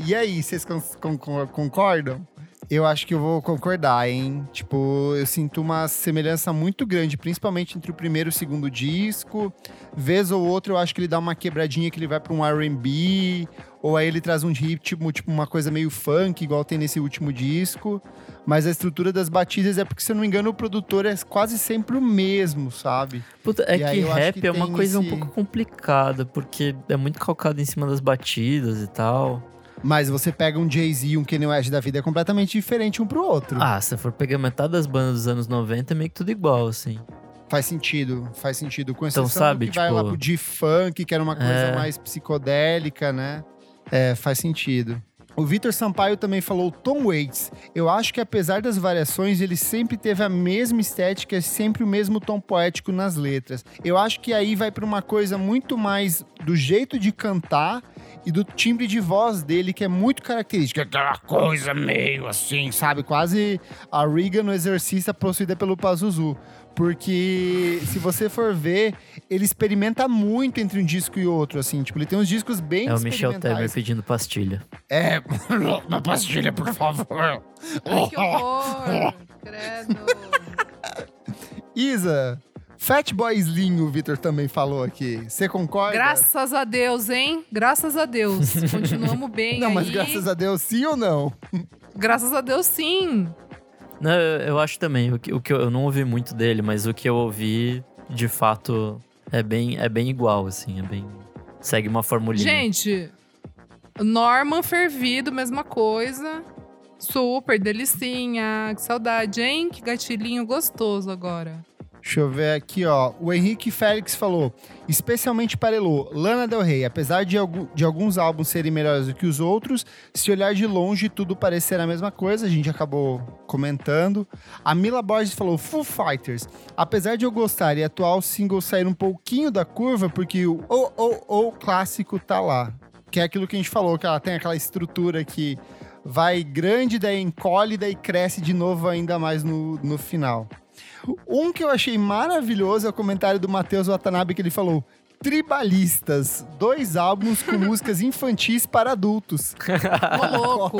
Speaker 1: E aí, vocês con- con- concordam? Eu acho que eu vou concordar, hein? Tipo, eu sinto uma semelhança muito grande, principalmente entre o primeiro e o segundo disco. Vez ou outra, eu acho que ele dá uma quebradinha que ele vai pra um R&B, ou aí ele traz um ritmo, tipo uma coisa meio funk, igual tem nesse último disco. Mas a estrutura das batidas é porque, se eu não me engano, o produtor é quase sempre o mesmo, sabe?
Speaker 3: Puta, é
Speaker 1: E
Speaker 3: que rap
Speaker 1: que
Speaker 3: é uma coisa um
Speaker 1: esse-
Speaker 3: pouco complicada, porque é muito calcado em cima das batidas e tal.
Speaker 1: Mas você pega um Jay-Z e um Kanye West da vida, é completamente diferente um pro outro.
Speaker 3: Ah, se for pegar metade das bandas dos anos 90, é meio que tudo igual, assim.
Speaker 1: Faz sentido, faz sentido. Com exceção
Speaker 3: Então, sabe,
Speaker 1: que vai
Speaker 3: tipo-
Speaker 1: lá pro G-Funk, que era uma coisa
Speaker 3: É.
Speaker 1: mais psicodélica, né? É, faz sentido. O Vitor Sampaio também falou Tom Waits. Eu acho que apesar das variações, ele sempre teve a mesma estética, sempre o mesmo tom poético nas letras. Eu acho que aí vai pra uma coisa muito mais do jeito de cantar e do timbre de voz dele, que é muito característica. Aquela coisa meio assim, sabe? Quase a Regan no Exorcista possuída pelo Pazuzu. Porque se você for ver, ele experimenta muito entre um disco e outro, assim. Tipo, ele tem uns discos bem
Speaker 3: É o Michel Temer pedindo pastilha.
Speaker 1: É, *laughs* uma pastilha, por favor.
Speaker 2: Ai, que horror! Credo. *laughs*
Speaker 1: Isa, Fatboy Slim, o Vitor também falou aqui. Você concorda?
Speaker 2: Graças a Deus, hein? Graças a Deus. Continuamos bem
Speaker 1: Não, mas
Speaker 2: aí.
Speaker 1: graças a Deus, sim ou não?
Speaker 2: Graças a Deus, sim.
Speaker 3: Não, eu, eu acho também. O que, o que eu, eu não ouvi muito dele, mas o que eu ouvi, de fato, é bem, é bem igual, assim. É bem. Segue uma formulinha.
Speaker 2: Gente, Norman fervido, mesma coisa. Super delicinha. Que saudade, hein? Que gatilhinho gostoso agora.
Speaker 1: Deixa eu ver aqui, ó. O Henrique Félix falou, especialmente para Elô, Lana Del Rey, apesar de, de alguns álbuns serem melhores do que os outros, se olhar de longe tudo parecer a mesma coisa, a gente acabou comentando. A Mila Borges falou, Foo Fighters, apesar de eu gostar e atual single sair um pouquinho da curva, porque o o o o clássico tá lá. Que é aquilo que a gente falou, que ela tem aquela estrutura que vai grande, daí encolhe, daí cresce de novo ainda mais no, no final. Um que eu achei maravilhoso é o comentário do Matheus Watanabe, que ele falou: Tribalistas, dois álbuns com *laughs* músicas infantis para adultos. *laughs*
Speaker 2: Ô, louco.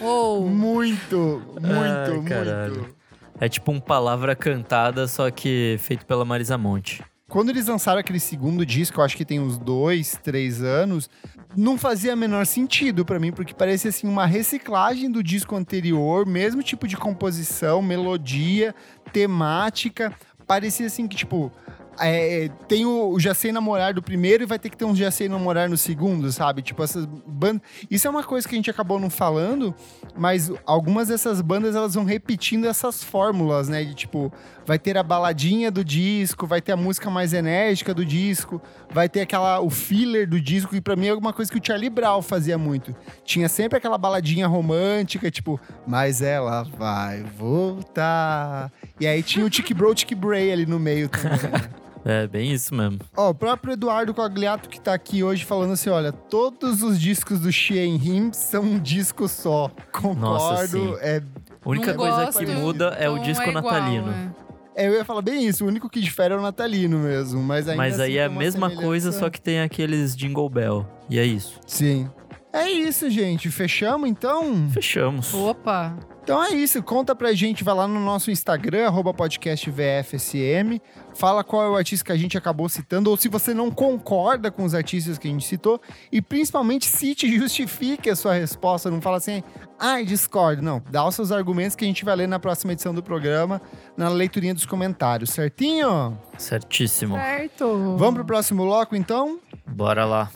Speaker 2: Ô,
Speaker 1: Muito, muito,
Speaker 3: Ai,
Speaker 1: muito.
Speaker 3: É tipo um palavra cantada, só que feito pela Marisa Monte.
Speaker 1: Quando eles lançaram aquele segundo disco, eu acho que tem uns dois, três anos, não fazia menor sentido pra mim, porque parecia assim uma reciclagem do disco anterior, mesmo tipo de composição, melodia, temática. Parecia assim que, tipo, é, tem o, o Já Sei Namorar do primeiro e vai ter que ter um Já Sei Namorar no segundo, sabe? Tipo, essas bandas. Isso é uma coisa que a gente acabou não falando, mas algumas dessas bandas elas vão repetindo essas fórmulas, né? De tipo, vai ter a baladinha do disco, vai ter a música mais enérgica do disco, vai ter aquela o filler do disco, que pra mim é alguma coisa que o Charlie Brown fazia muito. Tinha sempre aquela baladinha romântica, tipo, mas ela vai voltar. E aí tinha o Tic Bro, Tic Bray ali no meio também. né?
Speaker 3: É bem isso mesmo.
Speaker 1: Ó, o próprio Eduardo Cogliato que tá aqui hoje falando assim, olha, todos os discos do Shein Him são um disco só. Concordo,
Speaker 3: Nossa, sim.
Speaker 1: é
Speaker 3: A única
Speaker 2: não
Speaker 3: coisa
Speaker 2: gosto,
Speaker 3: que muda é o disco
Speaker 2: igual,
Speaker 3: natalino.
Speaker 2: é.
Speaker 1: É, eu ia falar bem isso, o único que difere é o natalino mesmo, mas ainda
Speaker 3: Mas
Speaker 1: assim
Speaker 3: aí é a mesma coisa, só que tem aqueles Jingle Bell. E é isso.
Speaker 1: Sim. É isso, gente. Fechamos, então?
Speaker 3: Fechamos.
Speaker 2: Opa.
Speaker 1: Então é isso. Conta pra gente, vai lá no nosso Instagram, arroba podcast VFSM. Fala qual é o artista que a gente acabou citando, ou se você não concorda com os artistas que a gente citou. E principalmente cite e justifique a sua resposta. Não fala assim, ai, discordo. Não, dá os seus argumentos que a gente vai ler na próxima edição do programa, na leiturinha dos comentários, certinho?
Speaker 3: Certíssimo.
Speaker 2: Certo.
Speaker 1: Vamos pro próximo bloco, então?
Speaker 3: Bora lá.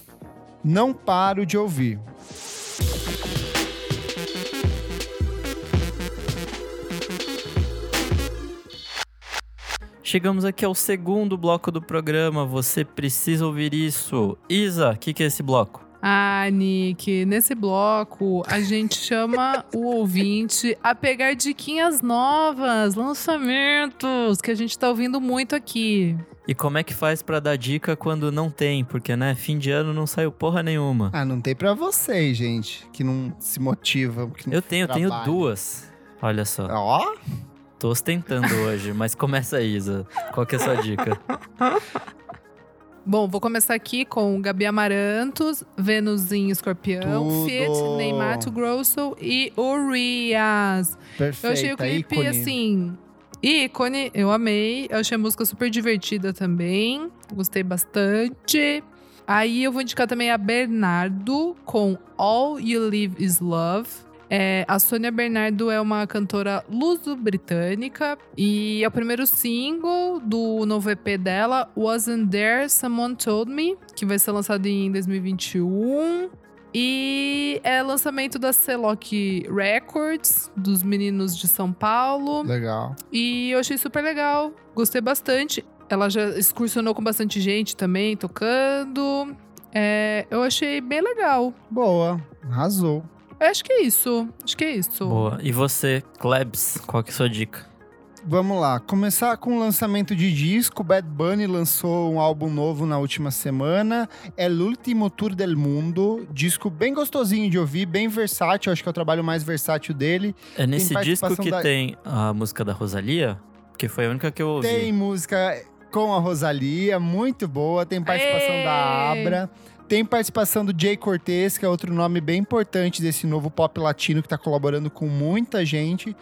Speaker 1: Não paro de ouvir.
Speaker 3: Chegamos aqui ao segundo bloco do programa. Você precisa ouvir isso. Isa, o que, que é esse bloco?
Speaker 2: Ah, Nick, nesse bloco a gente *laughs* chama o ouvinte a pegar diquinhas novas, lançamentos, que a gente tá ouvindo muito aqui.
Speaker 3: E como é que faz pra dar dica quando não tem? Porque, né, fim de ano não saiu porra nenhuma.
Speaker 1: Ah, não tem pra vocês, gente, que não se motivam. Que não
Speaker 3: Eu tenho, eu tenho duas. Olha só.
Speaker 1: Ó,
Speaker 3: Tô ostentando hoje, mas começa aí, Isa. Qual que é a sua dica?
Speaker 2: Bom, vou começar aqui com Gabi Amarantos, Vênus em Escorpião,
Speaker 1: Tudo.
Speaker 2: Fiat, Neymar Grosso e Urias.
Speaker 1: perfeito.
Speaker 2: Eu achei o clipe,
Speaker 1: ícone.
Speaker 2: assim, ícone, eu amei. Eu achei a música super divertida também. Gostei bastante. Aí eu vou indicar também a Bernardo com All You Live Is Love. É, a Sônia Bernardo é uma cantora luso-britânica e é o primeiro single do novo EP dela, Wasn't There Someone Told Me, que vai ser lançado em 2021. E é lançamento da Celock Records, dos meninos de São Paulo.
Speaker 1: Legal.
Speaker 2: E eu achei super legal, gostei bastante. Ela já excursionou com bastante gente também, tocando. É, eu achei bem legal.
Speaker 1: Boa. Arrasou.
Speaker 2: Eu acho que é isso. Acho que é isso.
Speaker 3: Boa. E você, Klebs, qual que é a sua dica?
Speaker 1: Vamos lá. Começar com o lançamento de disco. Bad Bunny lançou um álbum novo na última semana. É l'ultimo tour del mundo. Disco bem gostosinho de ouvir, bem versátil. Acho que é o trabalho mais versátil dele.
Speaker 3: É nesse disco que
Speaker 1: da-
Speaker 3: tem a música da Rosalia? Que foi a única que eu ouvi.
Speaker 1: Tem música com a Rosalia, muito boa. Tem participação
Speaker 2: Ei!
Speaker 1: da Abra. Tem participação do Jay Cortez, que é outro nome bem importante desse novo pop latino que tá colaborando com muita gente.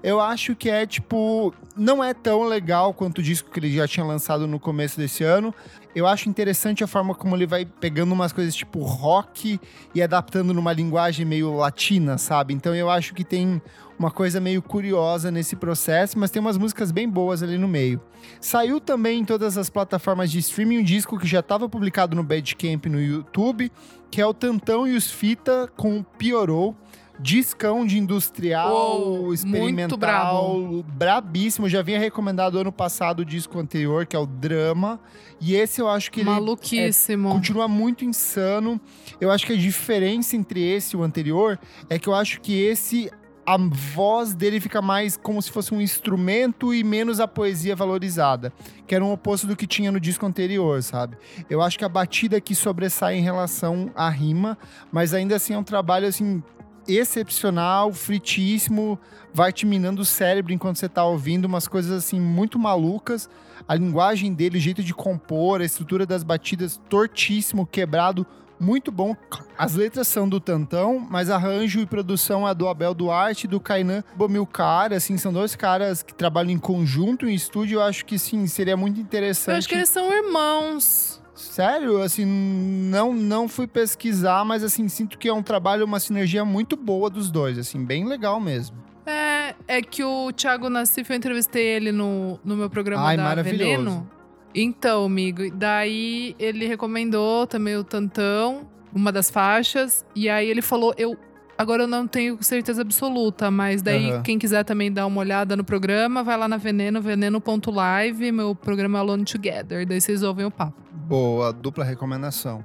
Speaker 1: Eu acho que é, tipo, não é tão legal quanto o disco que ele já tinha lançado no começo desse ano. Eu acho interessante a forma como ele vai pegando umas coisas tipo rock e adaptando numa linguagem meio latina, sabe? Então eu acho que tem uma coisa meio curiosa nesse processo, mas tem umas músicas bem boas ali no meio. Saiu também em todas as plataformas de streaming um disco que já estava publicado no Bandcamp no YouTube, que é o Tantão e os Fita com Piorou. Discão de industrial,
Speaker 2: muito
Speaker 1: experimental, brabíssimo. Já vinha recomendado ano passado o disco anterior, que é o Drama. E esse eu acho que ele
Speaker 2: Maluquíssimo.
Speaker 1: continua muito insano. Eu acho que a diferença entre esse e o anterior é que eu acho que esse a voz dele fica mais como se fosse um instrumento e menos a poesia valorizada, que era um oposto do que tinha no disco anterior, sabe? Eu acho que a batida aqui sobressai em relação à rima, mas ainda assim é um trabalho assim excepcional, fritíssimo, vai te minando o cérebro enquanto você tá ouvindo umas coisas assim muito malucas. A linguagem dele, o jeito de compor, a estrutura das batidas tortíssimo, quebrado, muito bom. As letras são do Tantão, mas arranjo e produção é do Abel Duarte e do Kainan Bomilcar, assim, são dois caras que trabalham em conjunto em estúdio, eu acho que sim, seria muito interessante.
Speaker 2: Eu acho que eles são irmãos.
Speaker 1: Sério, assim, não não fui pesquisar, mas assim, sinto que é um trabalho, uma sinergia muito boa dos dois, assim, bem legal mesmo.
Speaker 2: É, é que o Thiago Nassif, eu entrevistei ele no, no meu programa
Speaker 1: Ai,
Speaker 2: da
Speaker 1: maravilhoso.
Speaker 2: Veneno. Então, amigo, daí ele recomendou também o Tantão, uma das faixas, e aí ele falou, eu agora eu não tenho certeza absoluta, mas daí
Speaker 1: Aham.
Speaker 2: quem quiser também dar uma olhada no programa, vai lá na Veneno, veneno.live, meu programa é Alone Together, daí vocês ouvem o papo.
Speaker 1: Boa, dupla recomendação.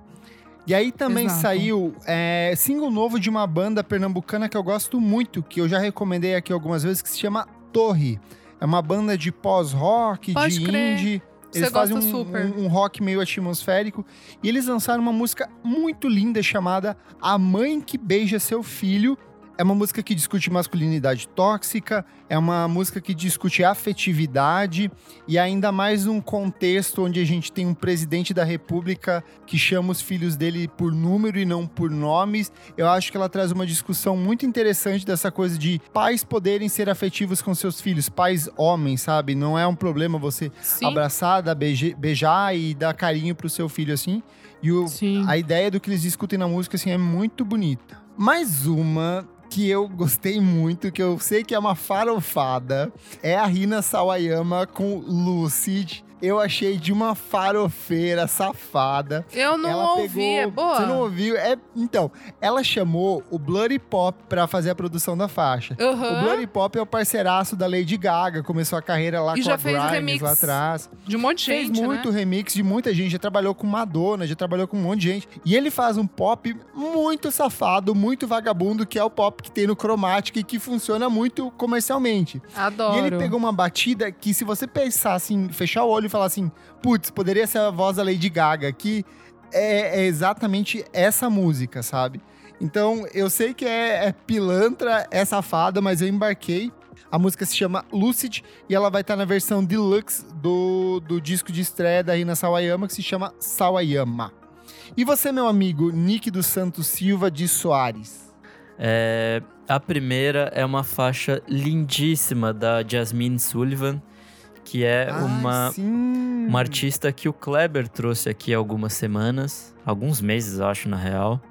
Speaker 1: E aí também
Speaker 2: Exato.
Speaker 1: saiu é, single novo de uma banda pernambucana que eu gosto muito, que eu já recomendei aqui algumas vezes, que se chama Torre. É uma banda de pós-rock, de
Speaker 2: crer.
Speaker 1: indie.
Speaker 2: Você
Speaker 1: Eles fazem
Speaker 2: gosta
Speaker 1: um,
Speaker 2: super.
Speaker 1: um- um rock meio atmosférico. E eles lançaram uma música muito linda chamada A Mãe que Beija Seu Filho. É uma música que discute masculinidade tóxica, é uma música que discute afetividade e ainda mais um contexto onde a gente tem um presidente da república que chama os filhos dele por número e não por nomes. Eu acho que ela traz uma discussão muito interessante dessa coisa de pais poderem ser afetivos com seus filhos, pais homens, sabe? Não é um problema você
Speaker 2: Sim,
Speaker 1: abraçar, dar beije- beijar e dar carinho pro seu filho assim. E o, a ideia do que eles discutem na música, assim, é muito bonita. Mais uma que eu gostei muito, que eu sei que é uma farofada, é a Rina Sawayama com Lucid. Eu achei de uma farofeira safada.
Speaker 2: Eu não
Speaker 1: ela
Speaker 2: ouvi,
Speaker 1: pegou,
Speaker 2: é boa?
Speaker 1: Você não ouviu? É, então, ela chamou o Bloody Pop pra fazer a produção da faixa.
Speaker 2: Aham.
Speaker 1: O Bloody Pop é o parceiraço da Lady Gaga, começou a carreira lá
Speaker 2: E
Speaker 1: com a
Speaker 2: fez
Speaker 1: Grimes
Speaker 2: remix
Speaker 1: lá atrás.
Speaker 2: De um monte de
Speaker 1: Fez
Speaker 2: gente,
Speaker 1: muito
Speaker 2: né?
Speaker 1: remix de muita gente, já trabalhou com Madonna, já trabalhou com um monte de gente. E ele faz um pop muito safado, muito vagabundo, que é o pop que tem no Chromatic e que funciona muito comercialmente.
Speaker 2: Adoro.
Speaker 1: E ele pegou uma batida que, se você pensar assim, fechar o olho falar assim, putz, poderia ser a voz da Lady Gaga aqui, é, é exatamente essa música, sabe? Então, eu sei que é, é pilantra, é safada, mas eu embarquei. A música se chama Lucid e ela vai estar na versão deluxe do, do disco de estreia da Rina Sawayama, que se chama Sawayama. E você, meu amigo Nick dos Santos Silva de Soares?
Speaker 3: É, a primeira é uma faixa lindíssima da Jasmine Sullivan, que é
Speaker 1: Ah,
Speaker 3: uma,
Speaker 1: sim.
Speaker 3: uma artista que o Kleber trouxe aqui há algumas semanas, alguns meses, eu acho, na real.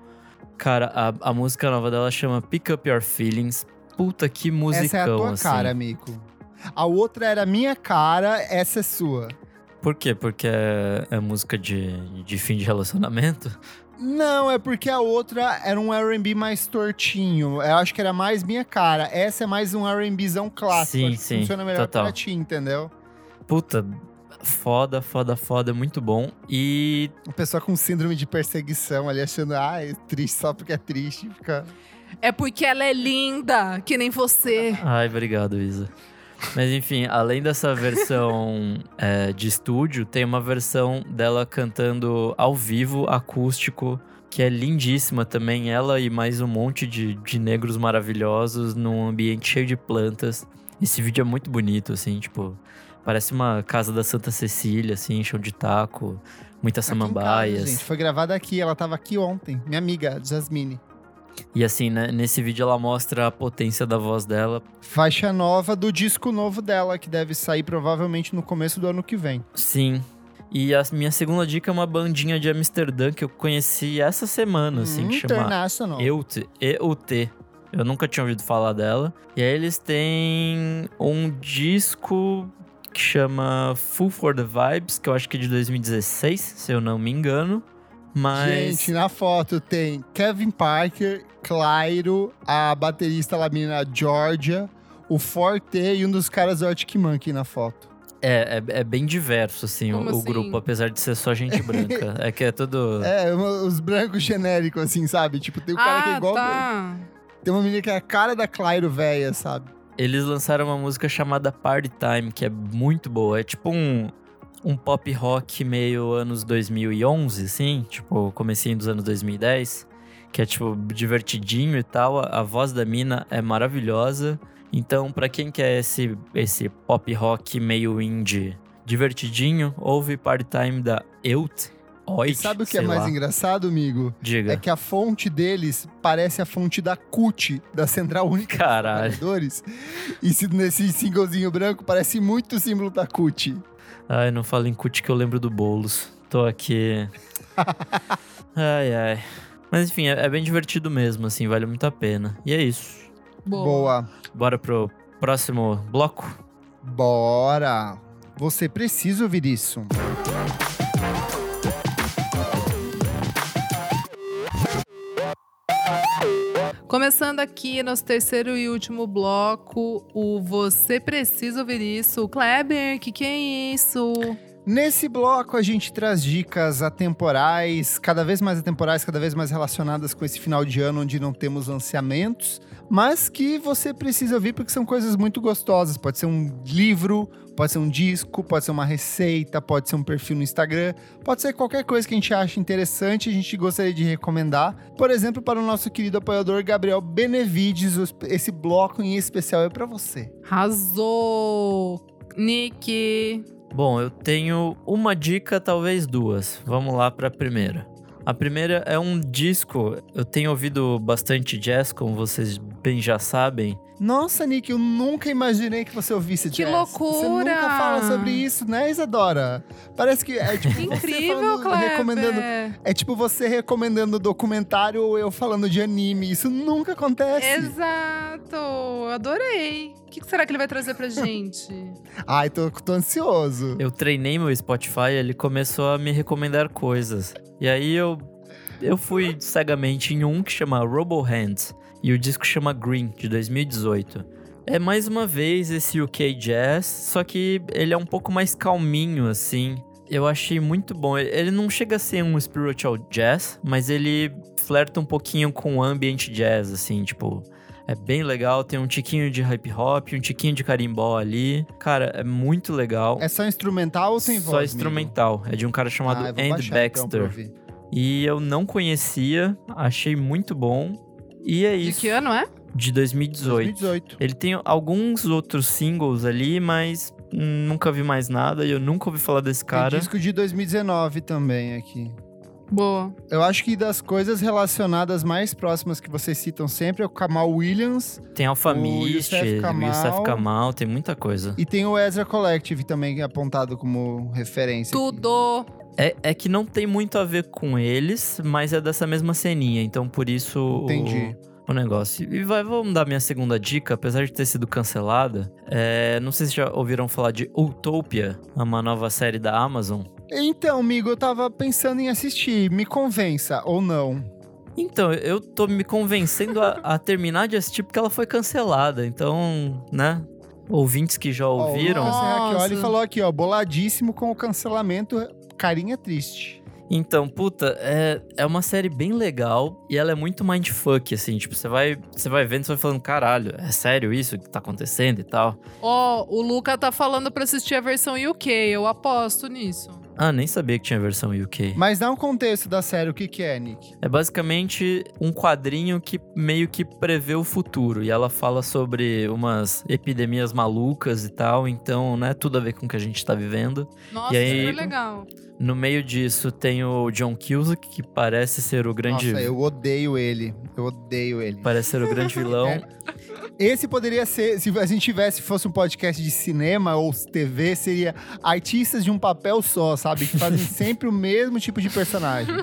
Speaker 3: Cara, a, a música nova dela chama Pick Up Your Feelings. Puta que musicão,
Speaker 1: Essa é a tua
Speaker 3: assim.
Speaker 1: cara, amigo. A outra era minha cara, essa é sua.
Speaker 3: Por quê? Porque é, é música de, de fim de relacionamento?
Speaker 1: Não, é porque a outra era um R&B mais tortinho. Eu acho que era mais minha cara. Essa é mais um R&Bzão clássico.
Speaker 3: Sim, sim,
Speaker 1: funciona melhor
Speaker 3: total.
Speaker 1: pra ti, entendeu?
Speaker 3: Puta, foda, foda, foda, muito bom. E
Speaker 1: A pessoa com síndrome de perseguição ali achando, ah, é triste só porque é triste. Fica...
Speaker 2: É porque ela é linda, que nem você.
Speaker 3: Ai, obrigado, Isa. Mas enfim, além dessa versão *laughs* é, de estúdio, tem uma versão dela cantando ao vivo, acústico, que é lindíssima também. Ela e mais um monte de, de negros maravilhosos num ambiente cheio de plantas. Esse vídeo é muito bonito, assim, tipo, parece uma casa da Santa Cecília, assim, chão de taco, muitas
Speaker 1: Aqui em casa,
Speaker 3: samambaias.
Speaker 1: gente, foi gravada aqui, ela tava aqui ontem. Minha amiga, Jasmine.
Speaker 3: E assim, né, nesse vídeo ela mostra a potência da voz dela.
Speaker 1: Faixa nova do disco novo dela, que deve sair provavelmente no começo do ano que vem.
Speaker 3: Sim. E a minha segunda dica é uma bandinha de Amsterdã que eu conheci essa semana, assim,
Speaker 1: Hum,
Speaker 3: que chama. EUT. EUT. Eu nunca tinha ouvido falar dela. E aí eles têm um disco que chama Full for the Vibes, que eu acho que é de 2016, se eu não me engano. Mas.
Speaker 1: Gente, na foto tem Kevin Parker, Clairo, a baterista lá, menina Georgia, o Forte e um dos caras do Arctic Monkey na foto.
Speaker 3: É, é, é bem diverso, assim, o,
Speaker 2: Como
Speaker 3: o
Speaker 2: assim?
Speaker 3: grupo, apesar de ser só gente branca. *laughs* é que é tudo.
Speaker 1: É, os brancos genéricos, assim, sabe? Tipo, tem um cara que é
Speaker 2: ah,
Speaker 1: igual.
Speaker 2: tá.
Speaker 1: Tem uma menina que é a cara da Clairo velha, sabe?
Speaker 3: Eles lançaram uma música chamada Party Time, que é muito boa. É tipo um, um pop rock meio anos 2011, assim, tipo, comecinho dos anos 2010. que é tipo divertidinho e tal. A, a voz da mina é maravilhosa. Então, pra quem quer esse, esse pop rock meio indie divertidinho, ouve Part-Time da Eut. Oit,
Speaker 1: E sabe o que é mais
Speaker 3: lá.
Speaker 1: engraçado, amigo?
Speaker 3: Diga.
Speaker 1: É que a fonte deles parece a fonte da CUT, da Central Única de
Speaker 3: Caralho.
Speaker 1: Trabalhadores. E se nesse singlezinho branco parece muito o símbolo da CUT.
Speaker 3: Ai, não fala em cut que eu lembro do Boulos. Tô aqui. *laughs* ai, ai. Mas enfim, é, é bem divertido mesmo, assim, vale muito a pena. E é isso.
Speaker 2: Boa.
Speaker 1: Boa.
Speaker 3: Bora pro próximo bloco?
Speaker 1: Bora! Você precisa ouvir isso.
Speaker 2: Começando aqui nosso terceiro e último bloco, o Você Precisa Ouvir Isso. Kleber, que que é isso?
Speaker 1: Nesse bloco a gente traz dicas atemporais, cada vez mais atemporais, cada vez mais relacionadas com esse final de ano onde não temos lançamentos, mas que você precisa ouvir porque são coisas muito gostosas. Pode ser um livro, pode ser um disco, pode ser uma receita, pode ser um perfil no Instagram, pode ser qualquer coisa que a gente acha interessante e a gente gostaria de recomendar. Por exemplo, para o nosso querido apoiador Gabriel Benevides, esse bloco em especial é para você.
Speaker 2: Arrasou! Nick.
Speaker 3: Bom, eu tenho uma dica, talvez duas. Vamos lá pra primeira. A primeira é um disco. Eu tenho ouvido bastante jazz, como vocês bem já sabem.
Speaker 1: Nossa, Nick, eu nunca imaginei que você ouvisse
Speaker 2: Que
Speaker 1: jazz. Você
Speaker 2: loucura!
Speaker 1: nunca fala sobre isso, né, Isadora? Parece que é tipo *laughs* você
Speaker 2: Incrível,
Speaker 1: falando,
Speaker 2: Kleber.
Speaker 1: recomendando. É tipo você recomendando documentário ou eu falando de anime. Isso nunca acontece.
Speaker 2: Exato! Adorei. O que que será que ele vai trazer pra gente? *laughs*
Speaker 1: Ai, tô, tô ansioso.
Speaker 3: Eu treinei meu Spotify, ele começou a me recomendar coisas. E aí eu eu fui cegamente em um que chama Robo Hands e o disco chama Green de 2018. É mais uma vez esse UK jazz, só que ele é um pouco mais calminho assim. Eu achei muito bom. Ele não chega a ser um spiritual jazz, mas ele flerta um pouquinho com ambient jazz assim, tipo, é bem legal, tem um tiquinho de hip hop, um tiquinho de carimbó ali. Cara, é muito legal.
Speaker 1: É só instrumental ou tem voz?
Speaker 3: Só instrumental. É de um cara chamado
Speaker 1: Ah,
Speaker 3: Andy
Speaker 1: baixar, então,
Speaker 3: Baxter.
Speaker 1: ouvir.
Speaker 3: e eu não conhecia, achei muito bom. E é
Speaker 2: De
Speaker 3: isso.
Speaker 2: que ano é?
Speaker 3: De 2018.
Speaker 1: 2018.
Speaker 3: Ele tem alguns outros singles ali, mas nunca vi mais nada e eu nunca ouvi falar desse cara.
Speaker 1: Tem disco de 2019 também aqui.
Speaker 2: Boa.
Speaker 1: Eu acho que das coisas relacionadas mais próximas que vocês citam sempre é o Kamal Williams
Speaker 3: Tem Alpha
Speaker 1: O
Speaker 3: Mist,
Speaker 1: Youssef Kamal.
Speaker 3: Youssef Kamal, tem muita coisa.
Speaker 1: e tem o Ezra Collective também apontado como referência. aqui.
Speaker 3: É, é que não tem muito a ver com eles, mas é dessa mesma ceninha, então por isso o-
Speaker 1: Entendi.
Speaker 3: o negócio. E vai, vamos dar minha segunda dica, apesar de ter sido cancelada. É, não sei se já ouviram falar de Utopia, uma nova série da Amazon.
Speaker 1: Então, amigo, eu tava pensando em assistir. Me convença ou não.
Speaker 3: Então, eu tô me convencendo a, a *laughs* terminar de assistir porque ela foi cancelada. Então, né? Ouvintes que já ouviram.
Speaker 1: o Lucas Reacchioli
Speaker 2: Nossa.
Speaker 1: falou aqui, ó, boladíssimo com o cancelamento, carinha triste.
Speaker 3: Então, puta, é, é uma série bem legal e ela é muito mindfuck, assim. Tipo, você vai, você vai vendo, você vai falando, caralho, é sério isso que tá acontecendo e tal.
Speaker 2: Ó, o Luca tá falando pra assistir a versão UK. Eu aposto nisso.
Speaker 3: Ah, nem sabia que tinha versão UK.
Speaker 1: Mas dá um contexto da série, o que que é, Nick?
Speaker 3: É basicamente um quadrinho que meio que prevê o futuro. E ela fala sobre umas epidemias malucas e tal. Então, né, tudo a ver com o que a gente tá vivendo.
Speaker 2: Nossa,
Speaker 3: E aí-
Speaker 2: super legal.
Speaker 3: No meio disso tem o John Cusack, que parece ser o grande.
Speaker 1: Nossa, eu odeio ele. Eu odeio ele.
Speaker 3: Parece ser o grande *laughs* vilão.
Speaker 1: É. Esse poderia ser, se a gente tivesse, fosse um podcast de cinema ou TV, seria artistas de um papel só, sabe? Que fazem *laughs* sempre o mesmo tipo de personagem.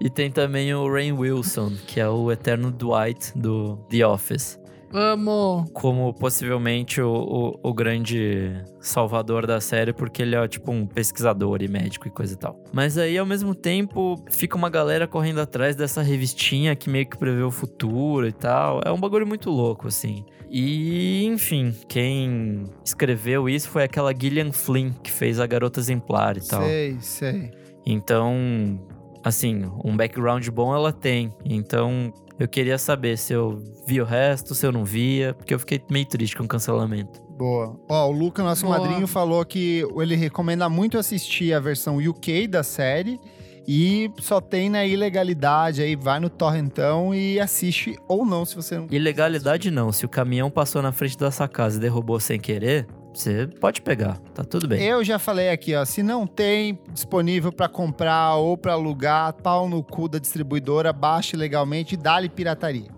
Speaker 3: E tem também o Rain Wilson, que é o eterno Dwight do The Office.
Speaker 2: Amo.
Speaker 3: Como possivelmente o, o, o grande salvador da série, porque ele é tipo um pesquisador e médico e coisa e tal. Mas aí, ao mesmo tempo, fica uma galera correndo atrás dessa revistinha que meio que prevê o futuro e tal. É um bagulho muito louco, assim. E, enfim, quem escreveu isso foi aquela Gillian Flynn, que fez a Garota Exemplar e tal.
Speaker 1: Sei, sei.
Speaker 3: Então, assim, um background bom ela tem. Então, eu queria saber se eu vi o resto, se eu não via, porque eu fiquei meio triste com o cancelamento.
Speaker 1: Boa. Ó, o Luca, nosso
Speaker 2: Boa.
Speaker 1: madrinho, falou que ele recomenda muito assistir a versão UK da série E só tem na ilegalidade aí, vai no torrentão e assiste ou não, se você não.
Speaker 3: Ilegalidade não. Se o caminhão passou na frente da sua casa e derrubou sem querer, você pode pegar. Tá tudo bem.
Speaker 1: Eu já falei aqui, ó, se não tem disponível pra comprar ou pra alugar, pau no cu da distribuidora, baixe legalmente e dá-lhe pirataria.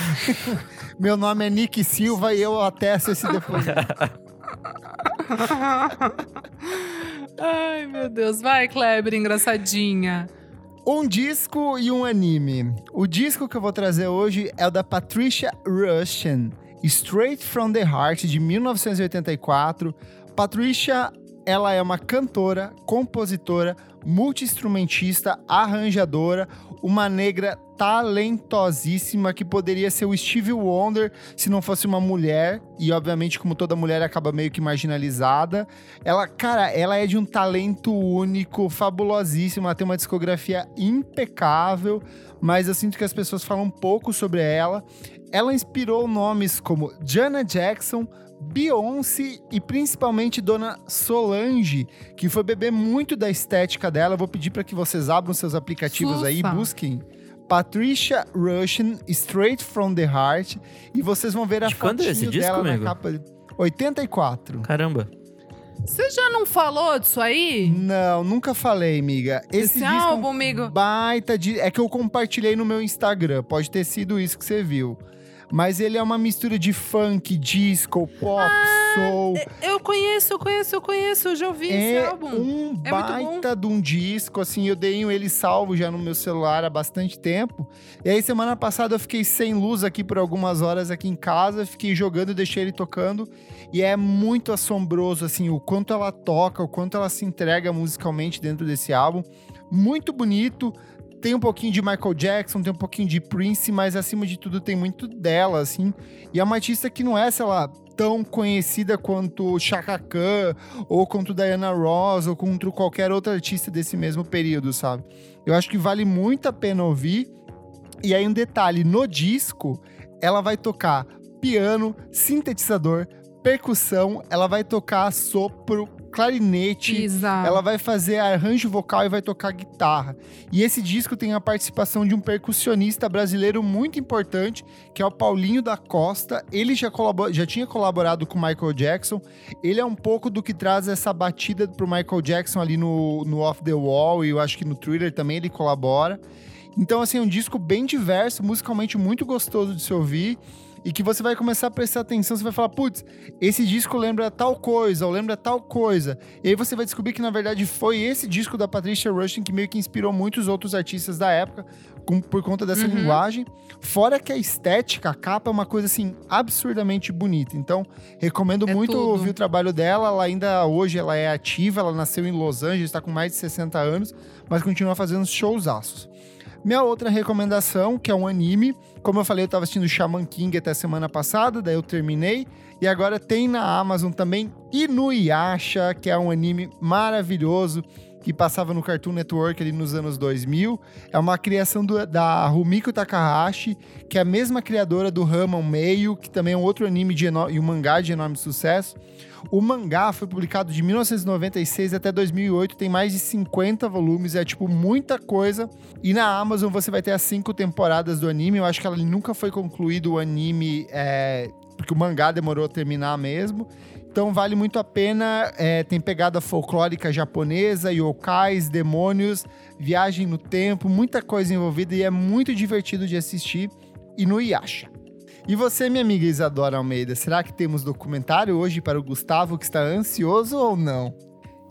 Speaker 1: *laughs* Meu nome é Nick Silva e eu atesto esse depoimento. *laughs*
Speaker 2: Ai, meu Deus. Vai, Kleber, engraçadinha.
Speaker 1: Um disco e um anime. O disco que eu vou trazer hoje é o da Patricia Rushen, Straight from the Heart, de 1984. Patricia, ela é uma cantora, compositora, multi-instrumentista, arranjadora, uma negra talentosíssima que poderia ser o Stevie Wonder se não fosse uma mulher e obviamente como toda mulher acaba meio que marginalizada. Ela, cara, ela é de um talento único, fabulosíssima, ela tem uma discografia impecável, mas eu sinto que as pessoas falam pouco sobre ela. Ela inspirou nomes como Janet Jackson, Beyoncé e principalmente Dona Solange, que foi beber muito da estética dela. Eu vou pedir para que vocês abram seus aplicativos aí, busquem Patricia Russian, Straight from the Heart, e vocês vão ver a
Speaker 3: De quando é esse disco,
Speaker 1: dela na
Speaker 3: amigo?
Speaker 1: capa. 84.
Speaker 3: Caramba.
Speaker 2: Você já não falou disso aí?
Speaker 1: Não, nunca falei, amiga. Esse,
Speaker 2: Esse
Speaker 1: disco é um
Speaker 2: álbum, amigo.
Speaker 1: baita de... É que eu compartilhei no meu Instagram. Pode ter sido isso que você viu. Mas ele é uma mistura de funk, disco, pop,
Speaker 2: Ah,
Speaker 1: soul.
Speaker 2: Eu conheço, eu conheço, eu conheço. Eu já ouvi esse
Speaker 1: É
Speaker 2: álbum.
Speaker 1: um
Speaker 2: É
Speaker 1: baita de um disco, assim, eu dei ele salvo já no meu celular há bastante tempo. E aí, semana passada, eu fiquei sem luz aqui por algumas horas aqui em casa, fiquei jogando e deixei ele tocando. E é muito assombroso, assim, o quanto ela toca, o quanto ela se entrega musicalmente dentro desse álbum. Muito bonito. Tem um pouquinho de Michael Jackson, tem um pouquinho de Prince, mas acima de tudo tem muito dela, assim. E é uma artista que não é, sei lá, tão conhecida quanto Chaka Khan, ou quanto Diana Ross, ou quanto qualquer outra artista desse mesmo período, sabe? Eu acho que vale muito a pena ouvir. E aí um detalhe, no disco, ela vai tocar piano, sintetizador, percussão, ela vai tocar sopro, clarinete,
Speaker 2: Exato.
Speaker 1: ela vai fazer arranjo vocal e vai tocar guitarra. E esse disco tem a participação de um percussionista brasileiro muito importante, que é o Paulinho da Costa. Ele já, colabo- já tinha colaborado com o Michael Jackson. Ele é um pouco do que traz essa batida pro Michael Jackson ali no, no Off the Wall, e eu acho que no Thriller também ele colabora. Então, assim, é um disco bem diverso, musicalmente muito gostoso de se ouvir. E que você vai começar a prestar atenção, você vai falar, putz, esse disco lembra tal coisa, ou lembra tal coisa. E aí você vai descobrir que, na verdade, foi esse disco da Patricia Rushen que meio que inspirou muitos outros artistas da época, com- por conta dessa
Speaker 2: Uhum.
Speaker 1: linguagem. Fora que a estética, a capa é uma coisa, assim, absurdamente bonita. Então, recomendo
Speaker 2: É
Speaker 1: muito
Speaker 2: tudo.
Speaker 1: ouvir o trabalho dela. Ela ainda, hoje, ela é ativa, ela nasceu em Los Angeles, está com mais de 60 anos, mas continua fazendo showzaços. Minha outra recomendação, que é um anime. Como eu falei, eu tava assistindo Shaman King até semana passada, daí eu terminei. E agora tem na Amazon também Inuyasha, que é um anime maravilhoso que passava no Cartoon Network ali nos anos 2000. É uma criação do- da Rumiko Takahashi, que é a mesma criadora do Ramon Meio, que também é um outro anime de e um mangá de enorme sucesso. O mangá foi publicado de 1996 até 2008, tem mais de 50 volumes, é tipo muita coisa. E na Amazon você vai ter as cinco temporadas do anime. Eu acho que ela nunca foi concluído o anime, é, porque o mangá demorou a terminar mesmo. Então vale muito a pena. é, tem pegada folclórica japonesa, yokais, demônios, viagem no tempo, muita coisa envolvida e é muito divertido de assistir. E no Yasha. E você, minha amiga Isadora Almeida, será que temos documentário hoje para o Gustavo que está ansioso ou não?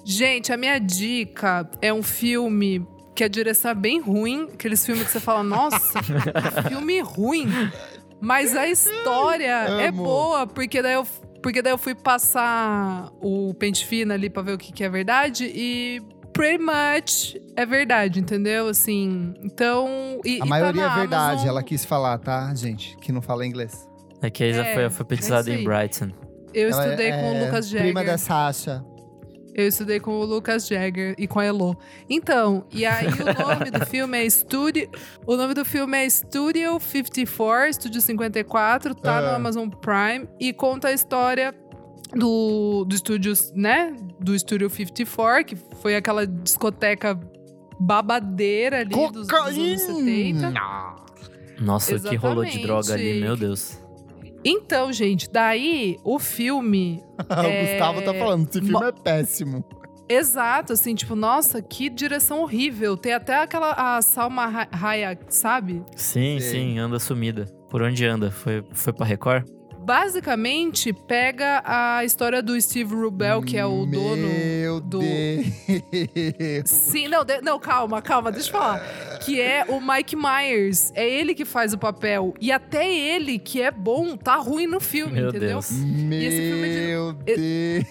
Speaker 2: Gente, a minha dica é um filme que a direção é bem ruim. Aqueles filmes que você fala, nossa, *laughs* filme ruim. Mas a história é boa, porque daí eu, porque daí eu fui passar o pente fino ali pra ver o que, que é verdade e pretty much é verdade, entendeu? Assim, então. E,
Speaker 1: A
Speaker 2: e tá
Speaker 1: maioria
Speaker 2: na
Speaker 1: é verdade,
Speaker 2: Amazon.
Speaker 1: ela quis falar, tá, gente? Que não fala inglês.
Speaker 3: É que a Isa
Speaker 2: É,
Speaker 3: foi alfabetizada
Speaker 2: é
Speaker 3: em Brighton.
Speaker 2: Eu
Speaker 1: Ela
Speaker 2: estudei com
Speaker 1: é
Speaker 2: o Lucas Jagger.
Speaker 1: Prima da Sasha.
Speaker 2: Eu estudei com o Lucas Jagger e com a Elo. Então, e aí o nome do filme é Studio. O nome do filme é Studio 54, Studio 54, tá no
Speaker 1: Ah.
Speaker 2: Amazon Prime e conta a história do, do estúdio, né? Do Studio 54, que foi aquela discoteca babadeira ali dos, dos anos 70.
Speaker 3: Nossa, o que rolou de
Speaker 2: Exatamente.
Speaker 3: droga ali, meu Deus.
Speaker 2: Então, gente, daí o filme. *laughs*
Speaker 1: o
Speaker 2: É,
Speaker 1: Gustavo tá falando, esse filme
Speaker 2: mo-
Speaker 1: é péssimo.
Speaker 2: Exato, assim, tipo, nossa, que direção horrível. Tem até aquela a Salma Ha- Hayek, sabe?
Speaker 3: Sim,
Speaker 1: Sei.
Speaker 3: sim, anda sumida. Por onde anda? Foi, foi pra Record?
Speaker 2: Basicamente, pega a história do Steve Rubel, que é o dono.
Speaker 1: Meu
Speaker 2: do-
Speaker 1: Deus.
Speaker 2: Sim, não, de- não, calma, calma, deixa eu falar. Que é o Mike Myers. É ele que faz o papel. E até ele, que é bom, tá ruim no filme,
Speaker 3: Meu
Speaker 2: entendeu?
Speaker 3: Deus.
Speaker 2: esse filme é de-
Speaker 1: Meu Deus.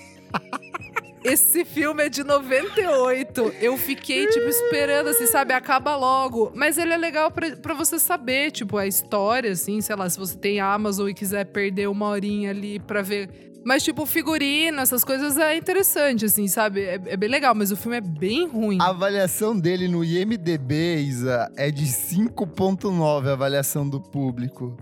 Speaker 2: Esse filme é de 98. Eu fiquei, tipo, esperando, assim, sabe? Acaba logo. Mas ele é legal pra você saber, tipo, a história, assim, sei lá, se você tem Amazon e quiser perder uma horinha ali pra ver. Mas, tipo, figurino, essas coisas é interessante, assim, sabe? É, é bem legal, mas o filme é bem ruim.
Speaker 1: A avaliação dele no IMDB, Isa, é de 5.9 a avaliação do público.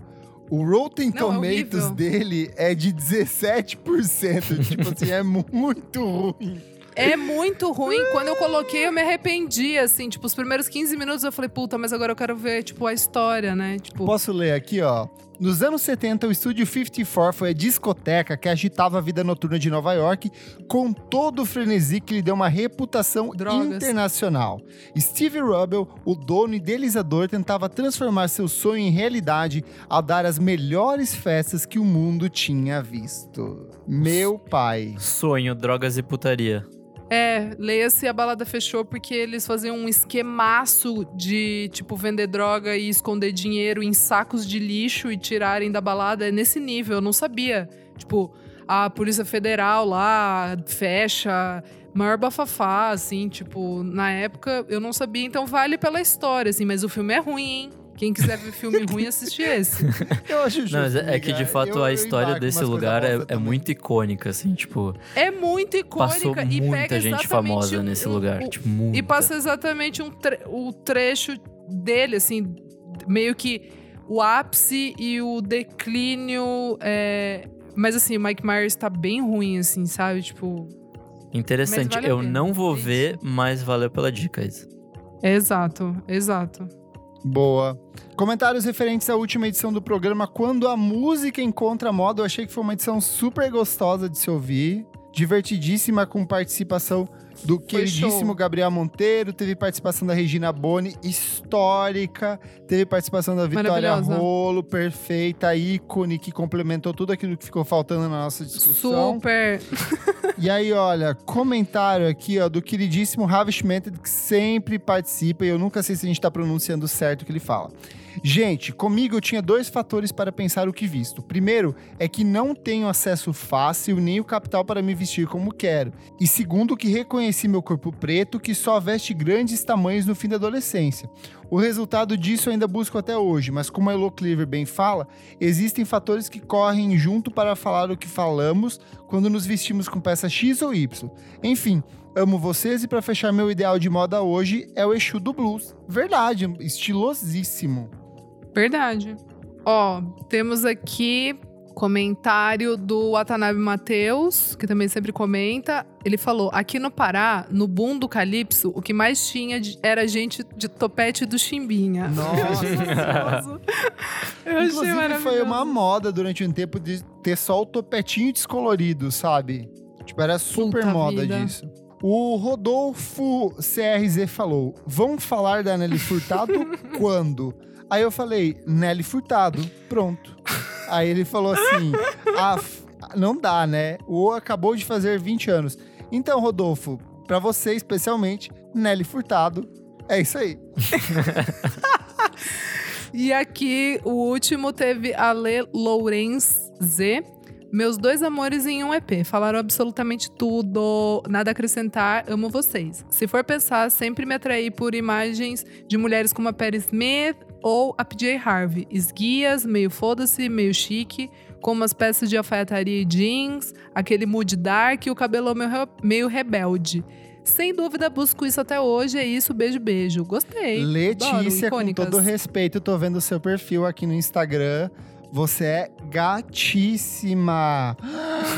Speaker 1: O Rotten
Speaker 2: Não, é
Speaker 1: Tomatoes
Speaker 2: horrível.
Speaker 1: dele é de 17%. *laughs* tipo assim, é muito ruim.
Speaker 2: É muito ruim. Quando eu coloquei, eu me arrependi, assim. Tipo, os primeiros 15 minutos eu falei, puta, mas agora eu quero ver, tipo, a história, né? Tipo,
Speaker 1: Posso ler aqui, ó. Nos anos 70, o Estúdio 54 foi a discoteca que agitava a vida noturna de Nova York com todo o frenesi que lhe deu uma reputação
Speaker 2: Drogas.
Speaker 1: internacional. Steve Rubel, o dono e idealizador, tentava transformar seu sonho em realidade ao dar as melhores festas que o mundo tinha visto. Meu pai.
Speaker 3: Sonho, drogas e putaria.
Speaker 2: É, leia-se a balada fechou porque eles faziam um esquemaço de, tipo, vender droga e esconder dinheiro em sacos de lixo e tirarem da balada. É nesse nível, eu não sabia. Tipo, a Polícia Federal lá fecha, maior bafafá, assim, tipo, na época eu não sabia, então vale pela história, assim, mas o filme é ruim, hein? Quem quiser ver filme ruim, assiste esse. *laughs*
Speaker 1: Eu acho justo.
Speaker 3: Não, mas é é que de fato
Speaker 1: Eu-
Speaker 3: a história desse lugar é, é muito icônica, assim, tipo,
Speaker 2: É muito
Speaker 3: passou
Speaker 2: icônica e
Speaker 3: muita
Speaker 2: pega
Speaker 3: gente famosa nesse
Speaker 2: um-
Speaker 3: lugar.
Speaker 2: o-
Speaker 3: tipo, muita.
Speaker 2: E passa exatamente um tre- o trecho dele, assim, meio que o ápice e o declínio. é, Mas assim, o Mike Myers tá bem ruim, assim, sabe? Tipo.
Speaker 3: Interessante,
Speaker 2: vale
Speaker 3: eu
Speaker 2: pena.
Speaker 3: não vou
Speaker 2: Isso.
Speaker 3: ver, mas valeu pela dica, Isa.
Speaker 2: É exato, exato.
Speaker 1: Boa. Comentários referentes à última edição do programa Quando a Música Encontra Moda. Eu achei que foi uma edição super gostosa de se ouvir. Divertidíssima, com participação do queridíssimo. Gabriel Monteiro. Teve participação da Regina Boni, histórica. Teve participação da Vitória. Rolo, perfeita, ícone, que complementou tudo aquilo que ficou faltando na nossa discussão.
Speaker 2: Super.
Speaker 1: E aí, olha, comentário aqui, ó, do queridíssimo Ravi Schmented, que sempre participa e eu nunca sei se a gente tá pronunciando certo o que ele fala. Gente, comigo eu tinha dois fatores para pensar o que visto. Primeiro é que não tenho acesso fácil nem o capital para me vestir como quero. E segundo, que reconheci meu corpo preto que só veste grandes tamanhos no fim da adolescência. O resultado disso eu ainda busco até hoje, mas como a Elo Cleaver bem fala, existem fatores que correm junto para falar o que falamos quando nos vestimos com peça X ou Y. Enfim, amo vocês e para fechar meu ideal de moda hoje é o Exu do Blues. Verdade, estilosíssimo.
Speaker 2: Verdade. Ó, temos aqui comentário do Watanabe Matheus, que também sempre comenta. Ele falou: aqui no Pará, no boom do Calypso, o que mais tinha de- era gente de topete do Chimbinha.
Speaker 1: Nossa. *laughs*
Speaker 2: Eu achei
Speaker 1: Inclusive, foi uma moda durante um tempo de ter só o topetinho descolorido, sabe? Tipo, era super
Speaker 2: Puta
Speaker 1: moda
Speaker 2: vida.
Speaker 1: disso. O Rodolfo CRZ falou: vamos falar da Nelly Furtado *laughs* quando? Aí eu falei, Nelly Furtado, pronto. Aí ele falou assim: não dá, né? O acabou de fazer 20 anos. Então, Rodolfo, pra você especialmente, Nelly Furtado. É isso aí. *laughs*
Speaker 2: E aqui, o último teve a Lê Lourenz Z. Meus dois amores em um EP. Falaram absolutamente tudo. Nada a acrescentar. Amo vocês. Se for pensar, sempre me atraí por imagens de mulheres como a Perry Smith ou a PJ Harvey. Esguias, meio foda-se, meio chique. Com umas peças de alfaiataria e jeans. Aquele mood dark e o cabelo meio, re- meio rebelde. Sem dúvida, busco isso até hoje. É isso. Beijo, beijo. Gostei.
Speaker 1: Letícia,
Speaker 2: Adoro,
Speaker 1: com todo respeito, tô vendo o seu perfil aqui no Instagram. Você é gatíssima. *gasps*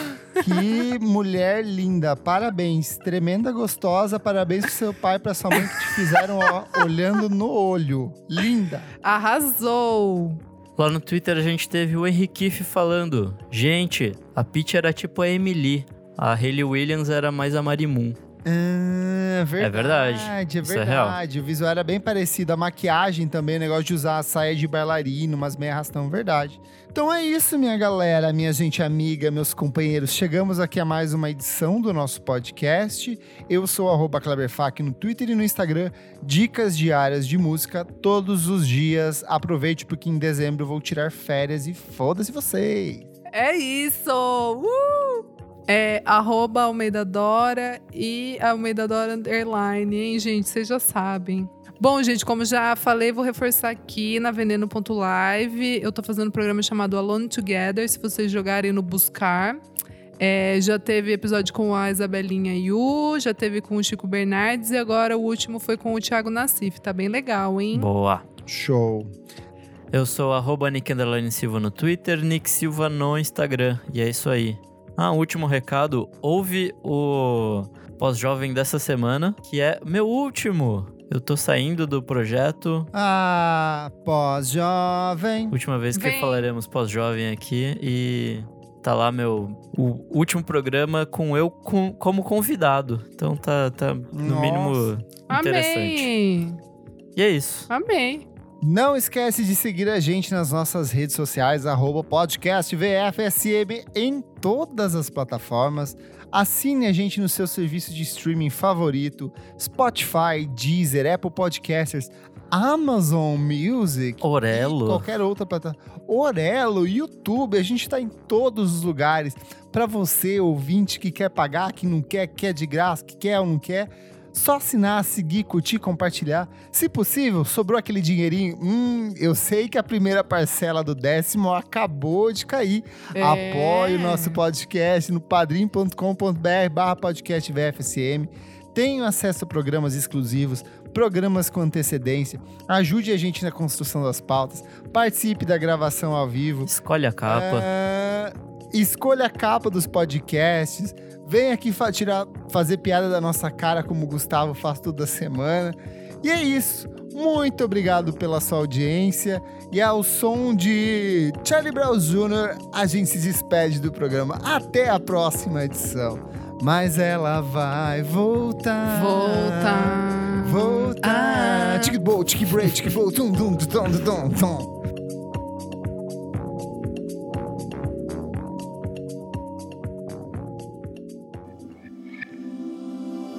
Speaker 1: *gasps* Que mulher linda. Parabéns. Tremenda gostosa. Parabéns pro seu pai e pra sua mãe que te fizeram ó, olhando no olho. Linda.
Speaker 2: Arrasou!
Speaker 3: Lá no Twitter a gente teve o Henrique falando: Gente, a Peach era tipo a Emily. A Hayley Williams era mais a Marimun.
Speaker 1: Ah, verdade.
Speaker 3: verdade.
Speaker 1: É
Speaker 3: Isso é real.
Speaker 1: verdade. o visual era bem parecido. A maquiagem também, o negócio de usar a saia de bailarino, umas meia arrastão, verdade. Então é isso, minha galera, minha gente amiga, meus companheiros. Chegamos aqui a mais uma edição do nosso podcast. Eu sou o arroba Kleberfac no Twitter e no Instagram. Dicas diárias de música todos os dias. Aproveite porque em dezembro eu vou tirar férias e foda-se vocês.
Speaker 2: É isso! Uh! É arroba Almeida Dora e Almeida Dora Underline, hein, gente? Vocês já sabem. Bom, gente, como já falei, vou reforçar aqui na Veneno.live. Eu tô fazendo um programa chamado Alone Together. Se vocês jogarem no Buscar. É, já teve episódio com a Isabelinha Yu, já teve com o Chico Bernardes e agora o último foi com o Thiago Nassif. Tá bem legal, hein?
Speaker 3: Boa.
Speaker 1: Show.
Speaker 3: Eu sou arroba Nick Silva no Twitter, Nick Silva no Instagram. E é isso aí. Ah, um último recado. Ouve o pós-jovem dessa semana, que é meu último. Eu tô saindo do projeto.
Speaker 1: Ah, pós-jovem.
Speaker 3: Última vez que
Speaker 2: Vem.
Speaker 3: falaremos pós-jovem aqui. E tá lá meu o último programa com eu com- como convidado. Então tá, tá no
Speaker 1: Nossa.
Speaker 3: mínimo interessante.
Speaker 2: Amei!
Speaker 3: E é isso.
Speaker 2: Amei!
Speaker 1: Não esquece de seguir a gente nas nossas redes sociais, arroba podcast VFSM em todas as plataformas. Assine a gente no seu serviço de streaming favorito, Spotify, Deezer, Apple Podcasters, Amazon Music.
Speaker 3: Orelo.
Speaker 1: e qualquer outra plataforma. Orelo, YouTube, a gente tá em todos os lugares. Para você, ouvinte, que quer pagar, que não quer, quer de graça, que quer ou não quer, só assinar, seguir, curtir, compartilhar. Se possível, sobrou aquele dinheirinho. Hum, eu sei que a primeira parcela do décimo acabou de cair.
Speaker 2: É.
Speaker 1: Apoie o nosso podcast no padrim.com.br barra podcast VFSM. Tenha acesso a programas exclusivos, programas com antecedência. Ajude a gente na construção das pautas. Participe da gravação ao vivo.
Speaker 3: Escolhe a capa.
Speaker 1: É, escolha a capa dos podcasts. Vem aqui fa- tirar, fazer piada da nossa cara, como o Gustavo faz toda semana. E é isso. Muito obrigado pela sua audiência. E ao som de Charlie Brown Jr., a gente se despede do programa. Até a próxima edição. Mas ela vai voltar.
Speaker 2: Voltar.
Speaker 1: Voltar.
Speaker 2: Ah.
Speaker 1: Tique bow, tique break,